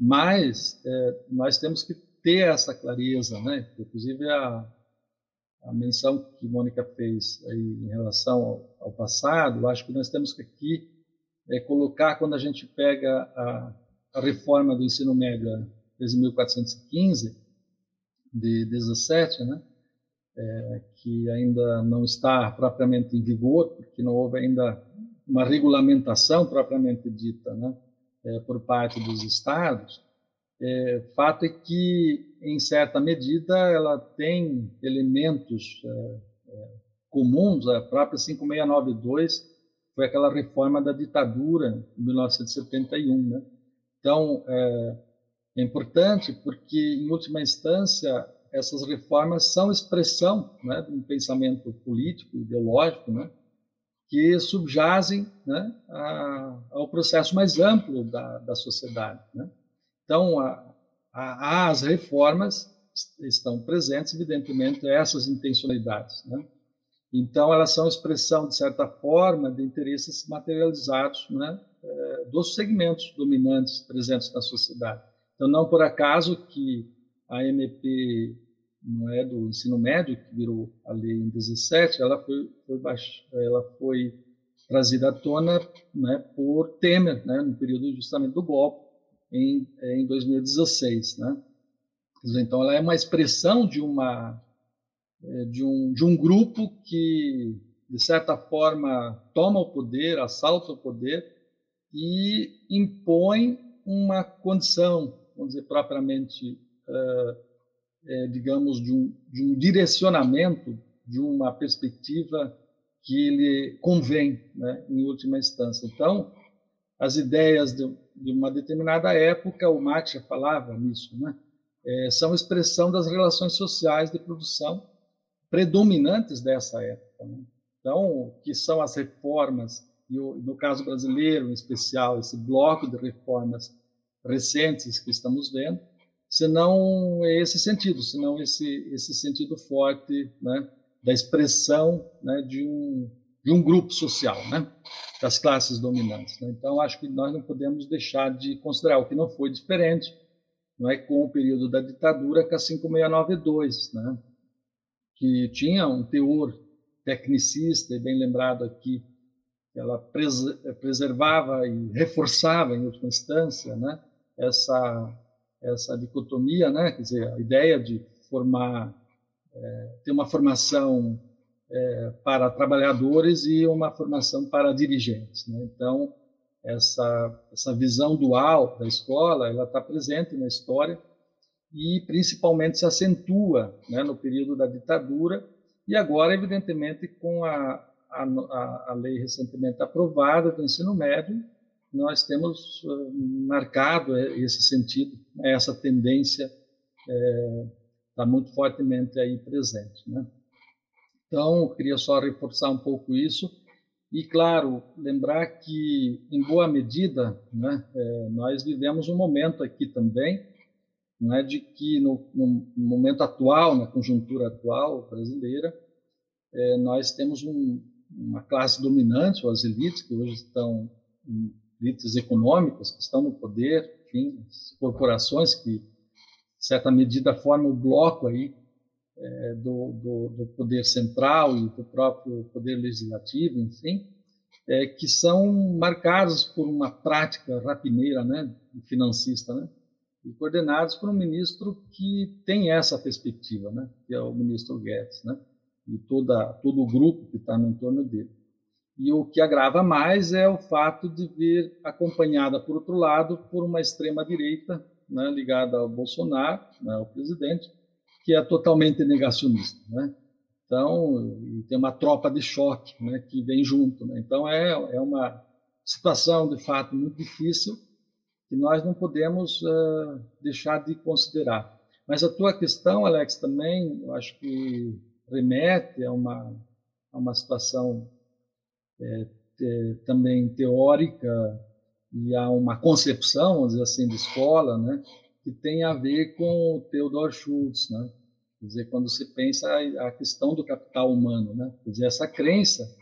Mas é, nós temos que ter essa clareza, né? Inclusive a, a menção que Mônica fez aí em relação ao, ao passado, acho que nós temos que aqui é, colocar quando a gente pega a, a reforma do ensino médio de 1415 de 17, né? É, que ainda não está propriamente em vigor, porque não houve ainda uma regulamentação propriamente dita né, é, por parte dos estados. É, fato é que, em certa medida, ela tem elementos é, comuns, a própria 5692 foi aquela reforma da ditadura em 1971. Né? Então, é importante porque, em última instância, essas reformas são expressão né, de um pensamento político, ideológico, né, que subjazem né, a, ao processo mais amplo da, da sociedade. Né? Então, a, a, as reformas estão presentes, evidentemente, essas intencionalidades. Né? Então, elas são expressão, de certa forma, de interesses materializados né, é, dos segmentos dominantes presentes na sociedade. Então, não por acaso que a MP não é do ensino médio que virou a lei em 17, ela foi, foi baix, ela foi trazida à tona né, por Temer, né, no período justamente do golpe em, em 2016, né? Então ela é uma expressão de uma é, de um de um grupo que de certa forma toma o poder, assalta o poder e impõe uma condição, vamos dizer, propriamente, é, digamos, de um, de um direcionamento, de uma perspectiva que lhe convém, né, em última instância. Então, as ideias de, de uma determinada época, o já falava nisso, né, é, são expressão das relações sociais de produção predominantes dessa época. Né? Então, que são as reformas, e no caso brasileiro em especial, esse bloco de reformas recentes que estamos vendo, senão é esse sentido, senão esse, esse sentido forte né, da expressão né, de, um, de um grupo social, né, das classes dominantes. Né? Então, acho que nós não podemos deixar de considerar o que não foi diferente não é, com o período da ditadura, com a 5692, né, que tinha um teor tecnicista, e bem lembrado aqui, ela preservava e reforçava, em última instância, né, essa, essa dicotomia, né, quer dizer, a ideia de formar, é, ter uma formação é, para trabalhadores e uma formação para dirigentes. Né? Então, essa, essa visão dual da escola, ela está presente na história e principalmente se acentua né, no período da ditadura e agora, evidentemente, com a, a, a lei recentemente aprovada do ensino médio, nós temos uh, marcado esse sentido, né, essa tendência está é, muito fortemente aí presente. Né? Então, queria só reforçar um pouco isso e, claro, lembrar que, em boa medida, né, é, nós vivemos um momento aqui também não é de que no, no, momento atual, na conjuntura atual brasileira, é, nós temos um, uma classe dominante, ou as elites que hoje estão elites econômicas que estão no poder, enfim, corporações que, em certa medida, formam o bloco aí é, do, do, do, poder central e do próprio poder legislativo, enfim, é, que são marcados por uma prática rapineira, né, financista, né, e coordenados por um ministro que tem essa perspectiva, né, que é o ministro Guedes, né, e toda, todo o grupo que está no entorno dele. E o que agrava mais é o fato de vir acompanhada, por outro lado, por uma extrema-direita né, ligada ao Bolsonaro, né, ao presidente, que é totalmente negacionista. Né? Então, tem uma tropa de choque né, que vem junto. Né? Então, é, é uma situação, de fato, muito difícil que nós não podemos uh, deixar de considerar. Mas a tua questão, Alex, também, eu acho que remete a uma, a uma situação é, te, também teórica e a uma concepção, vamos dizer assim, de escola, né, que tem a ver com o Theodor Schultz, né? Quer dizer, quando se pensa a questão do capital humano, né? Quer dizer, essa crença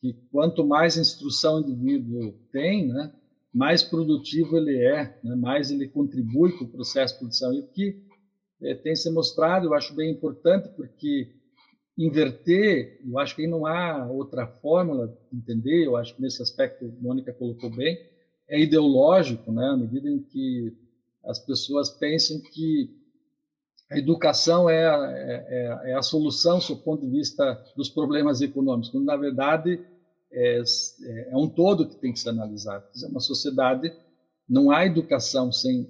que quanto mais instrução o indivíduo tem, né, mais produtivo ele é, né, mais ele contribui para o processo de produção. E o que é, tem se mostrado, eu acho bem importante, porque inverter, eu acho que aí não há outra fórmula de entender, eu acho que nesse aspecto Mônica colocou bem, é ideológico, né, à medida em que as pessoas pensam que a educação é a, é, é a solução, do ponto de vista dos problemas econômicos, quando na verdade é, é um todo que tem que ser analisado. É uma sociedade, não há educação sem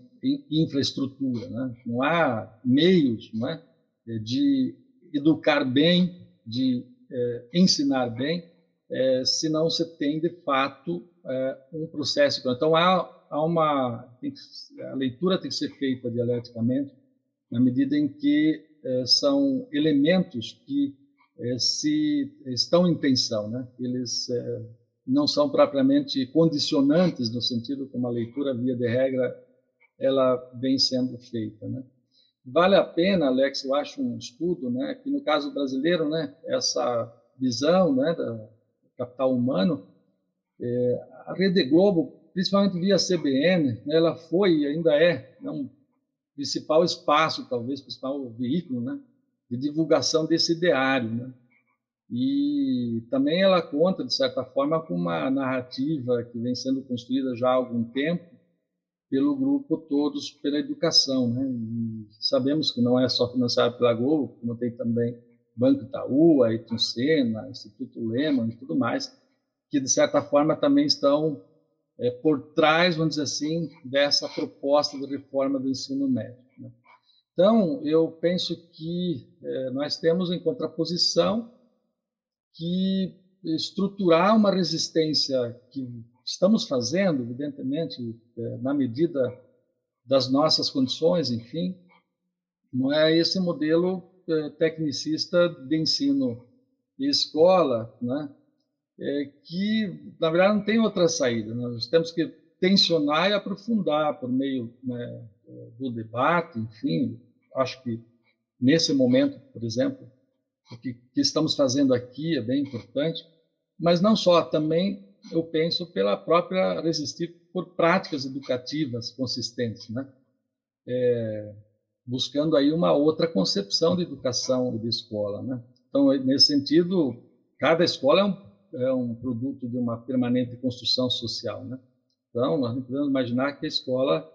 infraestrutura, né? não há meios não é? de educar bem, de é, ensinar bem, é, se não se tem, de fato, é, um processo. Então, há, há uma. Que, a leitura tem que ser feita dialeticamente, na medida em que é, são elementos que é, se estão em tensão, né? eles é, não são propriamente condicionantes no sentido como a leitura via de regra ela vem sendo feita, né? Vale a pena, Alex, eu acho um estudo, né, que no caso brasileiro, né, essa visão, né, da capital humano, é, a Rede Globo, principalmente via CBN, né, ela foi e ainda é né, um principal espaço, talvez principal veículo, né, de divulgação desse ideário, né. E também ela conta, de certa forma, com uma narrativa que vem sendo construída já há algum tempo, pelo grupo Todos pela Educação. Né? E sabemos que não é só financiado pela Globo, como tem também Banco Itaú, Ayrton Senna, Instituto Lehman e tudo mais, que de certa forma também estão é, por trás, vamos dizer assim, dessa proposta de reforma do ensino médio. Né? Então, eu penso que é, nós temos em contraposição que estruturar uma resistência que estamos fazendo, evidentemente, é, na medida das nossas condições, enfim, não é esse modelo é, tecnicista de ensino e escola, né? É, que, na verdade, não tem outra saída. Nós temos que tensionar e aprofundar por meio né, do debate, enfim. Acho que, nesse momento, por exemplo, o que, que estamos fazendo aqui é bem importante, mas não só, também eu penso pela própria resistir por práticas educativas consistentes, né? É, buscando aí uma outra concepção de educação e de escola, né? Então, nesse sentido, cada escola é um, é um produto de uma permanente construção social, né? Então, nós não podemos imaginar que a escola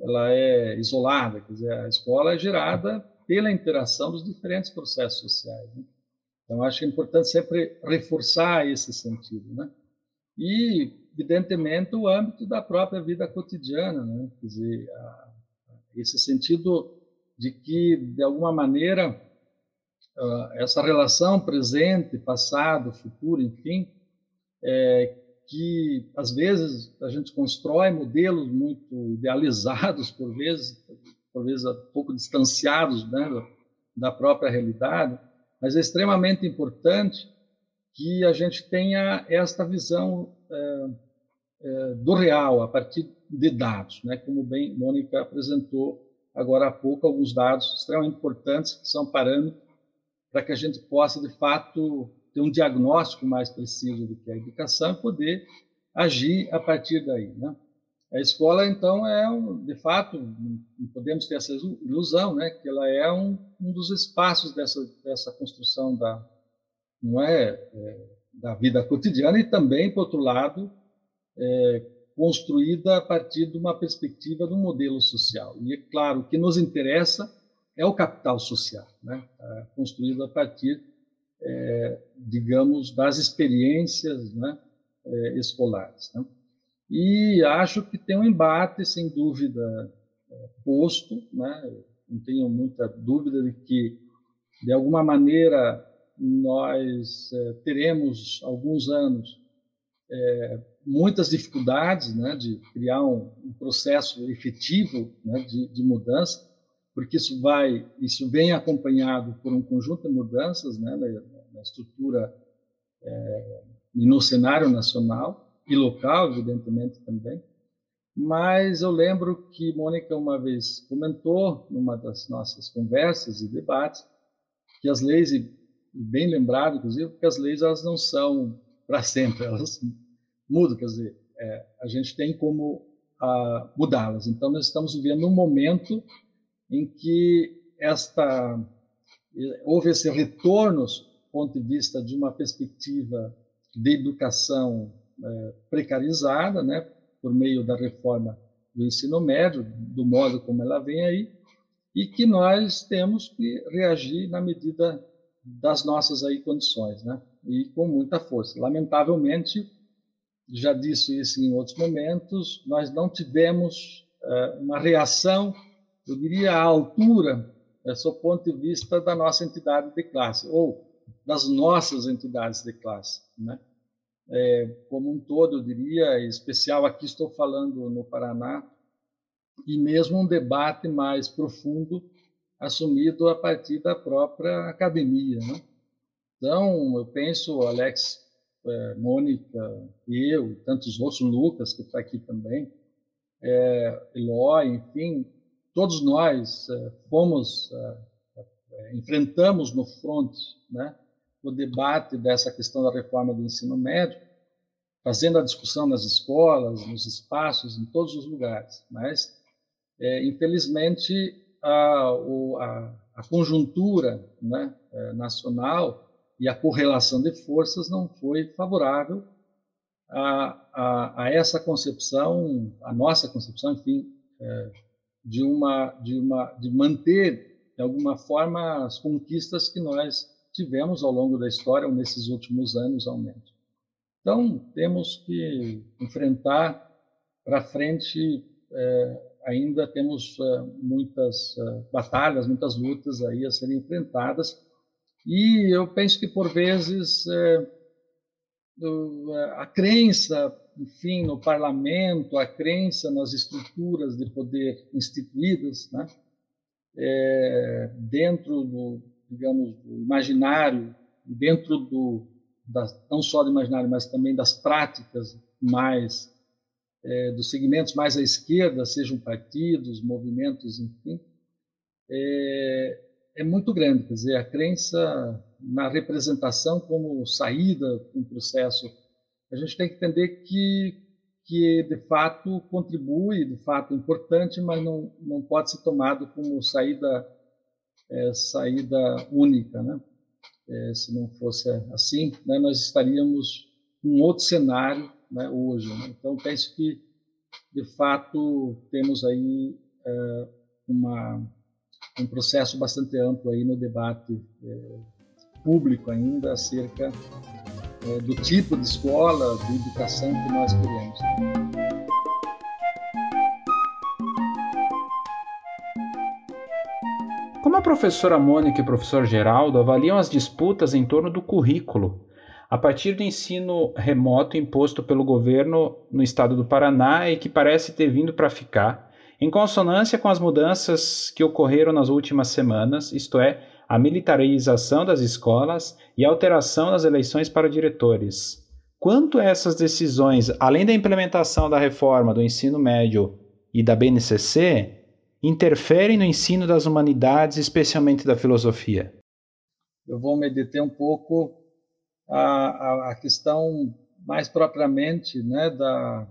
ela é isolada, quer dizer, a escola é gerada pela interação dos diferentes processos sociais. Né? Então, acho que é importante sempre reforçar esse sentido, né? E, evidentemente, o âmbito da própria vida cotidiana, né? Quer dizer, a, esse sentido de que, de alguma maneira, essa relação presente, passado, futuro, enfim, é, que às vezes a gente constrói modelos muito idealizados, por vezes, por vezes pouco distanciados né, da própria realidade, mas é extremamente importante que a gente tenha esta visão é, é, do real a partir de dados, né? Como bem Mônica apresentou agora há pouco alguns dados extremamente importantes que são parâmetros para que a gente possa de fato ter um diagnóstico mais preciso do que a educação e poder agir a partir daí, né? A escola, então, é, de fato, não podemos ter essa ilusão, né, que ela é um, um dos espaços dessa, dessa construção da, não é, é, da vida cotidiana e também, por outro lado, é, construída a partir de uma perspectiva de um modelo social. E é claro, o que nos interessa é o capital social, né, é construído a partir, é, digamos, das experiências né, é, escolares. Né. E acho que tem um embate, sem dúvida, é, posto, né? não tenho muita dúvida de que, de alguma maneira, nós é, teremos alguns anos é, muitas dificuldades né, de criar um, um processo efetivo né, de, de, mudança, porque isso vai, isso vem acompanhado por um conjunto de mudanças né, na, na estrutura é, e no cenário nacional e local, evidentemente também. Mas eu lembro que Mônica uma vez comentou, numa das nossas conversas e debates, que as leis, bem lembrado, inclusive, que as leis elas não são para sempre, elas mudam, quer dizer, é, a gente tem como mudá-las. Então, nós estamos vivendo um momento em que esta houve esse retorno, do ponto de vista de uma perspectiva de educação é, precarizada, né, por meio da reforma do ensino médio, do modo como ela vem aí, e que nós temos que reagir na medida das nossas aí condições, né, e com muita força. Lamentavelmente, já disse isso em outros momentos, nós não tivemos é, uma reação, eu diria, à altura, é, ponto de vista da nossa entidade de classe, ou das nossas entidades de classe, né? é, como um todo, eu diria, em especial aqui estou falando no Paraná, e mesmo um debate mais profundo assumido a partir da própria academia. Né? Então, eu penso, Alex, é, Mônica, eu, tantos outros, Lucas, que está aqui também, é, Eloy, enfim, todos nós é, fomos, é, é, enfrentamos no front, né? o debate dessa questão da reforma do ensino médio, fazendo a discussão nas escolas, nos espaços, em todos os lugares. Mas, é, infelizmente, a, a, a conjuntura né, é, nacional e a correlação de forças não foi favorável a, a, a essa concepção, a nossa concepção, enfim, é, de uma de uma de manter de alguma forma as conquistas que nós tivemos ao longo da história, ou nesses últimos anos, ao menos. Então, temos que enfrentar para frente, é, ainda temos é, muitas é, batalhas, muitas lutas aí a serem enfrentadas, e eu penso que, por vezes, é, a crença, enfim, no parlamento, a crença nas estruturas de poder instituídas, né, é, dentro do, digamos, do imaginário, dentro do, das, não só do imaginário, mas também das práticas mais, é, dos segmentos mais à esquerda, sejam partidos, movimentos, enfim, é, é muito grande. Quer dizer, a crença na representação como saída um processo, a gente tem que entender que que de fato contribui, de fato é importante, mas não, não pode ser tomado como saída é, saída única, né? É, se não fosse assim, né, nós estaríamos num outro cenário né, hoje. Né? Então penso que de fato temos aí é, uma um processo bastante amplo aí no debate é, público ainda acerca é, do tipo de escola, de educação que nós queremos. Como a professora Mônica e o professor Geraldo avaliam as disputas em torno do currículo, a partir do ensino remoto imposto pelo governo no estado do Paraná e que parece ter vindo para ficar, em consonância com as mudanças que ocorreram nas últimas semanas, isto é, a militarização das escolas e a alteração das eleições para diretores. Quanto a essas decisões, além da implementação da reforma do ensino médio e da BNCC, interferem no ensino das humanidades, especialmente da filosofia? Eu vou me deter um pouco a, a, questão mais propriamente né, da,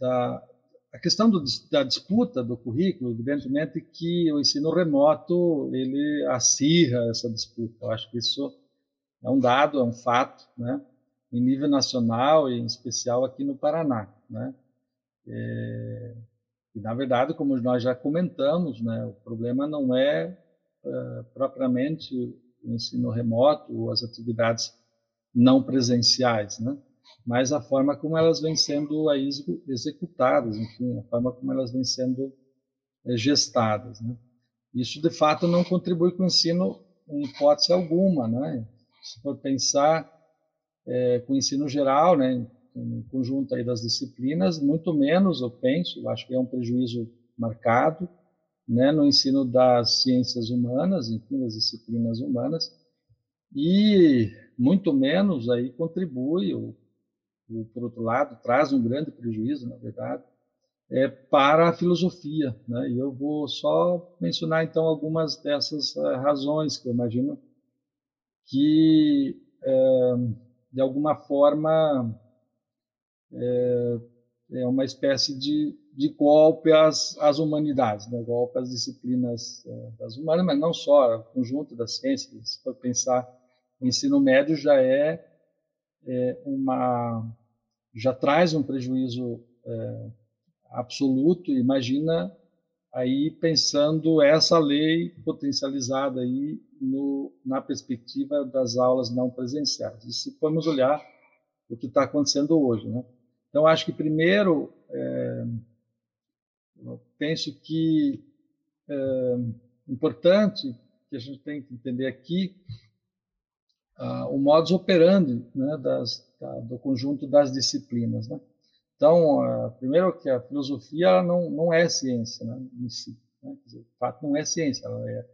da, a questão do, da disputa do currículo, evidentemente que o ensino remoto ele acirra essa disputa. Eu acho que isso é um dado, é um fato, né? Em nível nacional e em especial aqui no Paraná, né? É, e na verdade, como nós já comentamos, né? O problema não é, é propriamente o ensino remoto ou as atividades não presenciais, né? mas a forma como elas vêm sendo aí executadas, enfim, a forma como elas vêm sendo eh, gestadas. Né? Isso, de fato, não contribui com o ensino em hipótese alguma. Né? Se for pensar é, com o ensino geral, né, conjunto aí das disciplinas, muito menos, eu penso, eu acho que é um prejuízo marcado, né, no ensino das ciências humanas, enfim, das disciplinas humanas, e muito menos aí contribui, ou por outro lado, traz um grande prejuízo, na verdade, é, para a filosofia. Né? E eu vou só mencionar, então, algumas dessas uh, razões que eu imagino que, é, de alguma forma, é, é, uma espécie de, de golpe às, às humanidades, né? golpe às disciplinas das humanas, mas não só, o conjunto das ciências. Se for pensar, o ensino médio já é é, uma já traz um prejuízo é, absoluto. Imagina aí pensando essa lei potencializada aí no, na perspectiva das aulas não presenciais. E se formos olhar o que está acontecendo hoje, né? Então acho que primeiro é, penso que é importante que a gente tem que entender aqui uh, o modus operandi né, das, da, do conjunto das disciplinas. Né? Então, uh, primeiro que a filosofia não, não é ciência né, em si. Né? Dizer, de fato, não é ciência. Ela, é,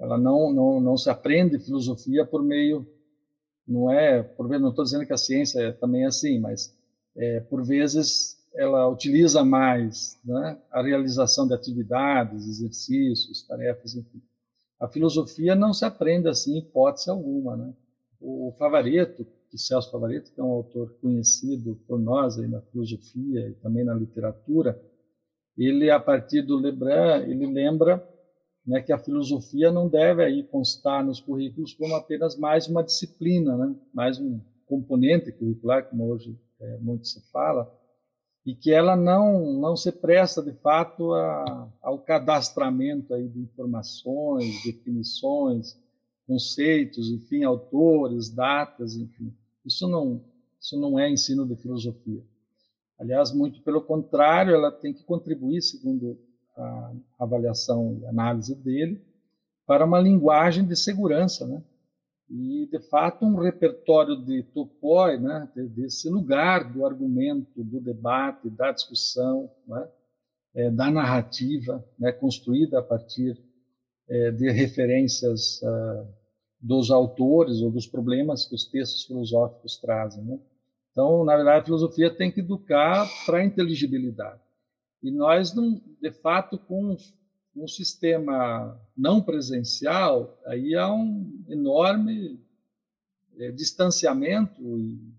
ela não, não, não se aprende filosofia por meio... Não é, por vezes, não estou dizendo que a ciência é, também é assim, mas é, por vezes ela utiliza mais né, a realização de atividades, exercícios, tarefas, enfim. A filosofia não se aprende assim, hipótese alguma, né? O Favareto, que Celso Favareto, que é um autor conhecido por nós aí na filosofia e também na literatura, ele a partir do Lebrun, ele lembra né, que a filosofia não deve aí constar nos currículos como apenas mais uma disciplina, né, mais um componente curricular, como hoje é, muito se fala, e que ela não não se presta de fato a, ao cadastramento aí de informações, definições, conceitos, enfim, autores, datas, enfim. Isso não, Isso não é ensino de filosofia. Aliás, muito pelo contrário, ela tem que contribuir, segundo a avaliação e análise dele, para uma linguagem de segurança, né? E, de fato, um repertório de topoi, né? desse lugar do argumento, do debate, da discussão, né? é, da narrativa, né? construída a partir é, de referências uh, dos autores ou dos problemas que os textos filosóficos trazem. Né? Então, na verdade, a filosofia tem que educar para a inteligibilidade. E nós, não, de fato, com um sistema não presencial, aí há um enorme é, distanciamento,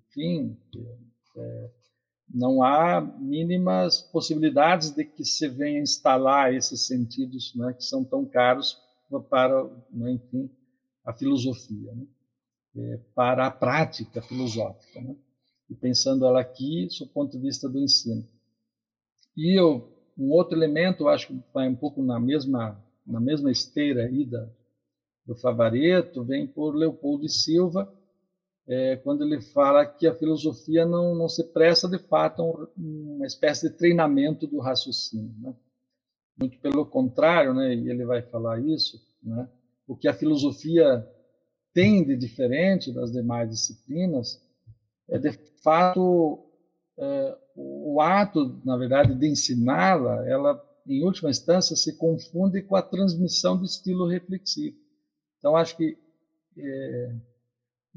enfim, é, não há mínimas possibilidades de que se venha instalar esses sentidos né, que são tão caros para, né, enfim, a filosofia, né, é, para a prática filosófica. Né, e pensando ela aqui, do ponto de vista do ensino. E eu um outro elemento, acho que vai um pouco na mesma, na mesma esteira aí da, do Favareto, vem por Leopoldo de Silva, é, quando ele fala que a filosofia não, não se presta, de fato, a um, uma espécie de treinamento do raciocínio. Né? Muito pelo contrário, né, e ele vai falar isso, né, o que a filosofia tem de diferente das demais disciplinas é, de fato, é, o ato, na verdade, de ensiná-la, ela, em última instância, se confunde com a transmissão do estilo reflexivo. Então, acho que é,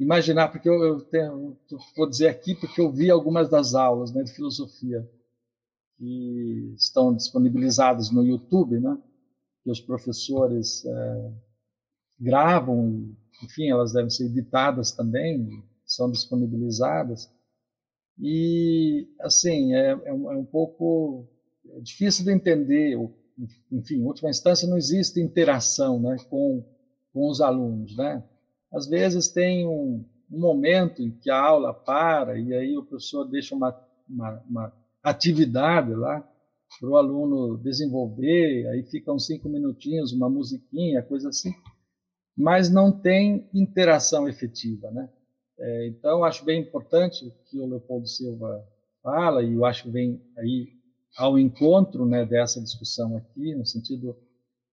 imaginar, porque eu, eu tenho, vou dizer aqui, porque eu vi algumas das aulas né, de filosofia que estão disponibilizadas no YouTube, né, que os professores é, gravam, enfim, elas devem ser editadas também, são disponibilizadas. E, assim, é, é, um, é um pouco difícil de entender. Enfim, em última instância, não existe interação né, com, com os alunos. Né? Às vezes tem um, um momento em que a aula para e aí o professor deixa uma, uma, uma atividade lá para o aluno desenvolver, aí fica uns cinco minutinhos, uma musiquinha, coisa assim, mas não tem interação efetiva, né? É, então, acho bem importante o que o Leopoldo Silva fala, e eu acho que vem aí ao encontro né, dessa discussão aqui, no sentido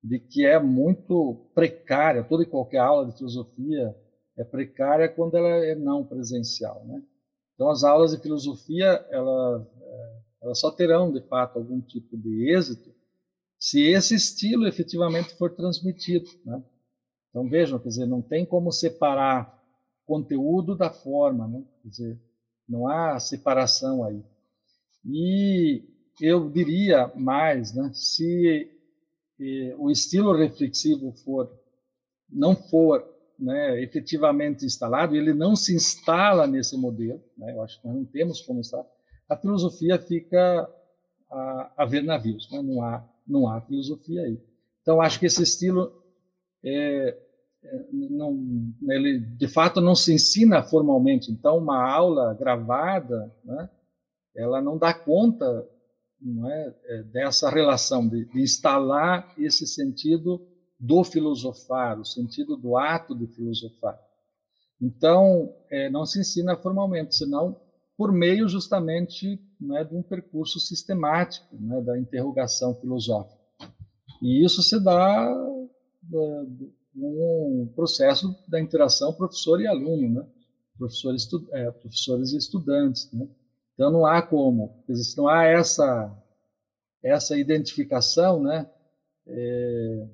de que é muito precária, toda e qualquer aula de filosofia é precária quando ela é não presencial. Né? Então, as aulas de filosofia, ela, é, elas só terão, de fato, algum tipo de êxito se esse estilo efetivamente for transmitido. Né? Então, vejam, quer dizer, não tem como separar conteúdo da forma, né? Quer dizer, não há separação aí. E eu diria mais, né? Se o estilo reflexivo for não for né, efetivamente instalado, ele não se instala nesse modelo, né? Eu acho que nós não temos como instalar. A filosofia fica a, a ver navios, né? Não há não há filosofia aí. Então acho que esse estilo é, não, ele de fato não se ensina formalmente. Então, uma aula gravada, né, ela não dá conta não é, é, dessa relação de, de, instalar esse sentido do filosofar, o sentido do ato de filosofar. Então, é, não se ensina formalmente, senão por meio justamente né, de um percurso sistemático né, da interrogação filosófica. E isso se dá é, um processo da interação professor e aluno, né? Professor estu é, professores e estudantes, né? Então não há como, não há essa essa identificação, né? É,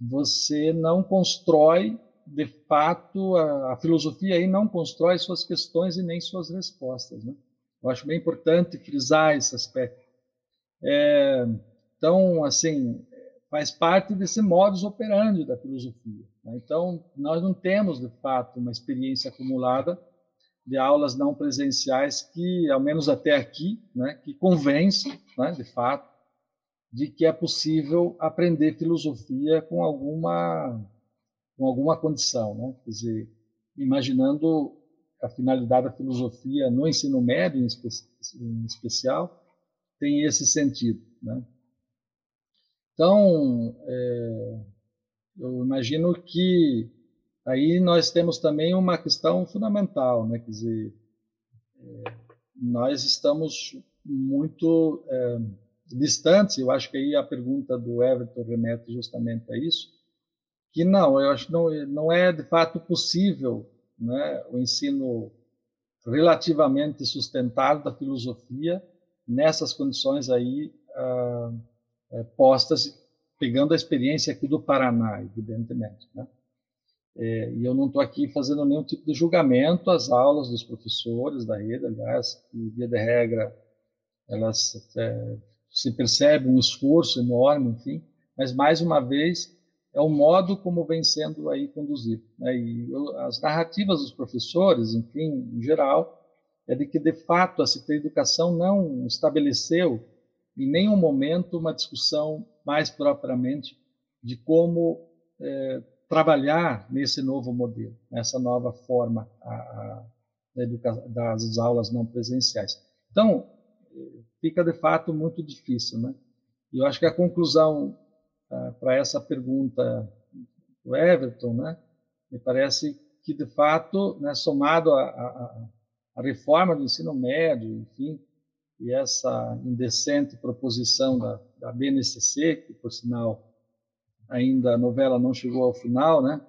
você não constrói de fato a, a, filosofia aí não constrói suas questões e nem suas respostas, né? Eu acho bem importante frisar esse aspecto. É, então, assim, faz parte desse modus operandi da filosofia. Né? Então, nós não temos, de fato, uma experiência acumulada de aulas não presenciais que, ao menos até aqui, né, que convence, né, de fato, de que é possível aprender filosofia com alguma com alguma condição, né? Quer dizer, imaginando a finalidade da filosofia no ensino médio, em, espe em especial, tem esse sentido, né? Então, é, eu imagino que aí nós temos também uma questão fundamental, né? Quer dizer, é, nós estamos muito é, distantes. Eu acho que aí a pergunta do Everton remete justamente a isso, que não, eu acho que não, não é de fato possível né, o ensino relativamente sustentável da filosofia nessas condições aí ah, é, postas, pegando a experiência aqui do Paraná, evidentemente. Né? É, e eu não estou aqui fazendo nenhum tipo de julgamento às aulas dos professores da rede, aliás, que, via de regra, elas é, se percebe um esforço enorme, enfim, mas mais uma vez é o modo como vem sendo aí conduzido. Né? E eu, as narrativas dos professores, enfim, em geral, é de que de fato a de Educação não estabeleceu em nenhum momento uma discussão mais propriamente de como é, trabalhar nesse novo modelo, nessa nova forma a, a, das aulas não presenciais. Então, fica de fato muito difícil, né? E eu acho que a conclusão ah, para essa pergunta do Everton, né, me parece que de fato, né, somado à reforma do ensino médio, enfim, e essa indecente proposição da, da BNCC, que por sinal ainda a novela não chegou ao final, né?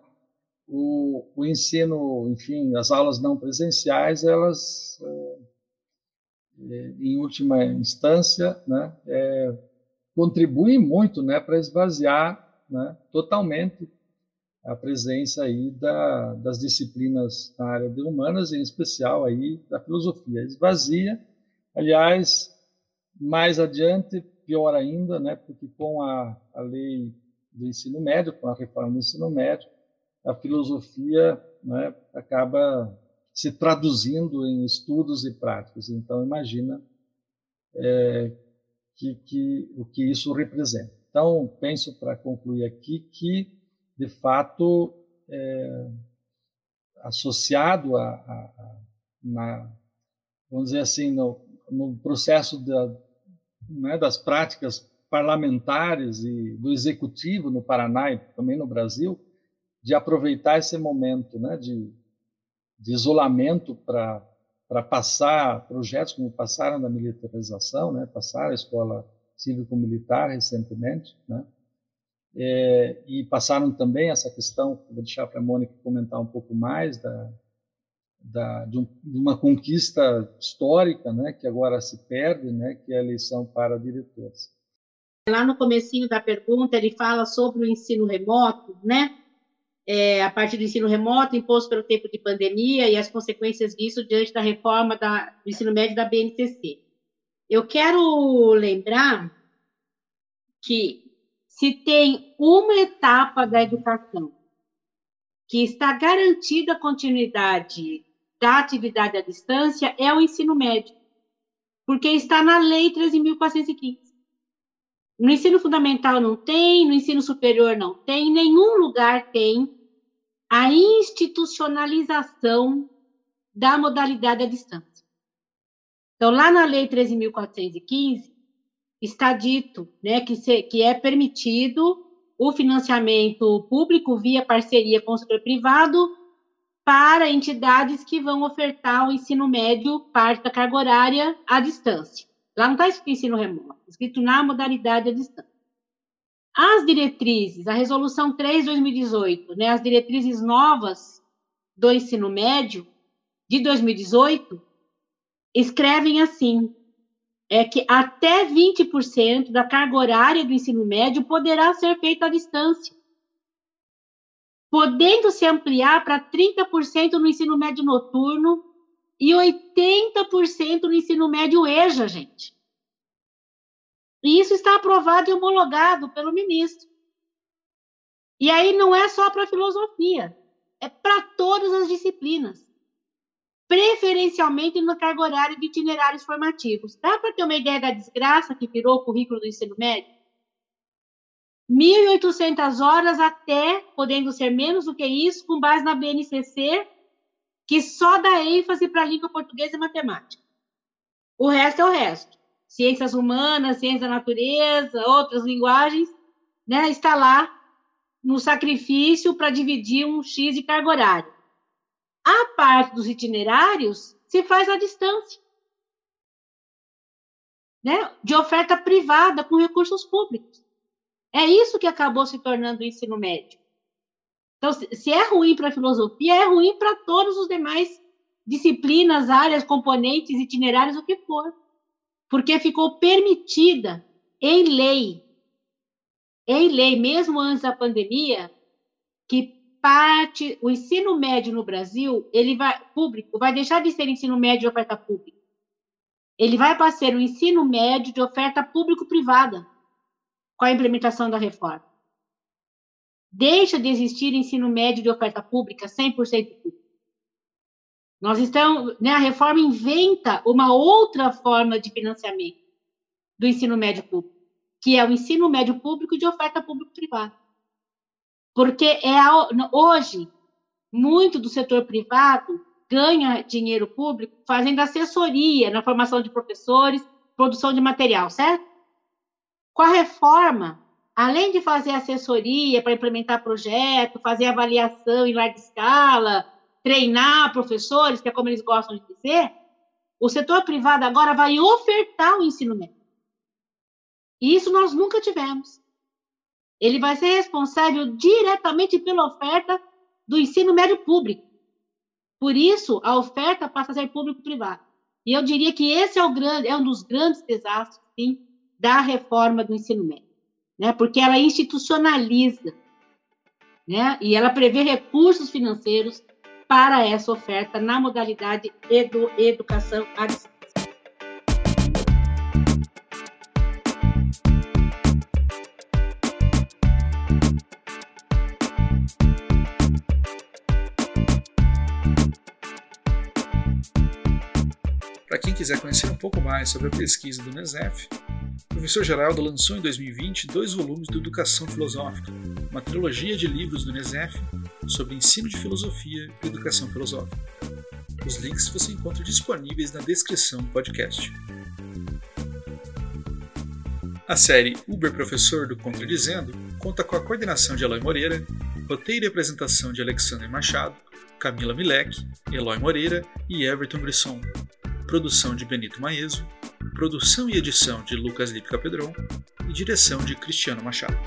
O, o ensino, enfim, as aulas não presenciais, elas, é, em última instância, né, é, contribuem muito, né, para esvaziar, né, totalmente a presença aí da, das disciplinas na área de humanas, em especial aí da filosofia. Esvazia, aliás, mais adiante, pior ainda, né, porque com a, a lei do ensino médio, com a reforma do ensino médio, a filosofia né, acaba se traduzindo em estudos e práticas. Então, imagina é, que, que, o que isso representa. Então, penso, para concluir aqui, que, de fato, é, associado a, a, a, na, vamos dizer assim, no, no processo da, né, das práticas parlamentares e do executivo no Paraná e também no Brasil de aproveitar esse momento né, de, de isolamento para passar projetos como passaram na militarização, né, passaram a escola cívico-militar recentemente, né, é, e passaram também essa questão, vou deixar para a Mônica comentar um pouco mais, da, da, de, um, de, uma conquista histórica né, que agora se perde, né, que é a eleição para diretores. Lá no comecinho da pergunta, ele fala sobre o ensino remoto, né? É, a partir do ensino remoto imposto pelo tempo de pandemia e as consequências disso diante da reforma da, do ensino médio da BNCC. Eu quero lembrar que se tem uma etapa da educação que está garantida a continuidade da atividade à distância é o ensino médio, porque está na Lei 13.415. No ensino fundamental não tem, no ensino superior não tem, em nenhum lugar tem a institucionalização da modalidade à distância. Então, lá na Lei 13.415, está dito né, que, se, que é permitido o financiamento público via parceria com o setor privado para entidades que vão ofertar o ensino médio, parte da carga horária, à distância. Lá não está escrito ensino remoto, está escrito na modalidade à distância. As diretrizes, a resolução 3 de 2018, né, as diretrizes novas do ensino médio de 2018, escrevem assim: é que até 20% da carga horária do ensino médio poderá ser feita à distância, podendo se ampliar para 30% no ensino médio noturno e 80% no ensino médio EJA, gente. E isso está aprovado e homologado pelo ministro. E aí não é só para filosofia, é para todas as disciplinas. Preferencialmente na carga horária de itinerários formativos. Dá para ter uma ideia da desgraça que virou o currículo do ensino médio? 1.800 horas até, podendo ser menos do que isso, com base na BNCC, que só dá ênfase para a língua portuguesa e matemática. O resto é o resto. Ciências humanas, ciência da natureza, outras linguagens, né, está lá no sacrifício para dividir um X de carga horária. A parte dos itinerários, se faz à distância. Né? De oferta privada com recursos públicos. É isso que acabou se tornando o ensino médio. Então, se é ruim para a filosofia, é ruim para todos os demais disciplinas, áreas, componentes, itinerários, o que for. Porque ficou permitida em lei, em lei, mesmo antes da pandemia, que parte, o ensino médio no Brasil, ele vai, público, vai deixar de ser ensino médio de oferta pública. Ele vai para ser o ensino médio de oferta público-privada, com a implementação da reforma. Deixa de existir ensino médio de oferta pública 100% público. Nós estamos, né, a reforma inventa uma outra forma de financiamento do ensino médio público, que é o ensino médio público de oferta público-privada. Porque é a, hoje muito do setor privado ganha dinheiro público fazendo assessoria na formação de professores, produção de material, certo? Com a reforma, além de fazer assessoria para implementar projeto, fazer avaliação em larga escala, treinar professores, que é como eles gostam de dizer, o setor privado agora vai ofertar o ensino médio. E isso nós nunca tivemos. Ele vai ser responsável diretamente pela oferta do ensino médio público. Por isso, a oferta passa a ser público-privado. E eu diria que esse é, grande, é um dos grandes desastres, sim, da reforma do ensino médio, né? Porque ela institucionaliza, né? E ela prevê recursos financeiros para essa oferta na modalidade edu, educação à distância. Para quem quiser conhecer um pouco mais sobre a pesquisa do NESEF, o professor Geraldo lançou em 2020 dois volumes do Educação Filosófica, uma trilogia de livros do NESEF sobre ensino de filosofia e educação filosófica. Os links você encontra disponíveis na descrição do podcast. A série Uber Professor do Contradizendo conta com a coordenação de Eloy Moreira, roteiro e apresentação de Alexandre Machado, Camila Milek, Eloy Moreira e Everton Brisson, produção de Benito Maeso, produção e edição de Lucas Lipka Pedron e direção de Cristiano Machado.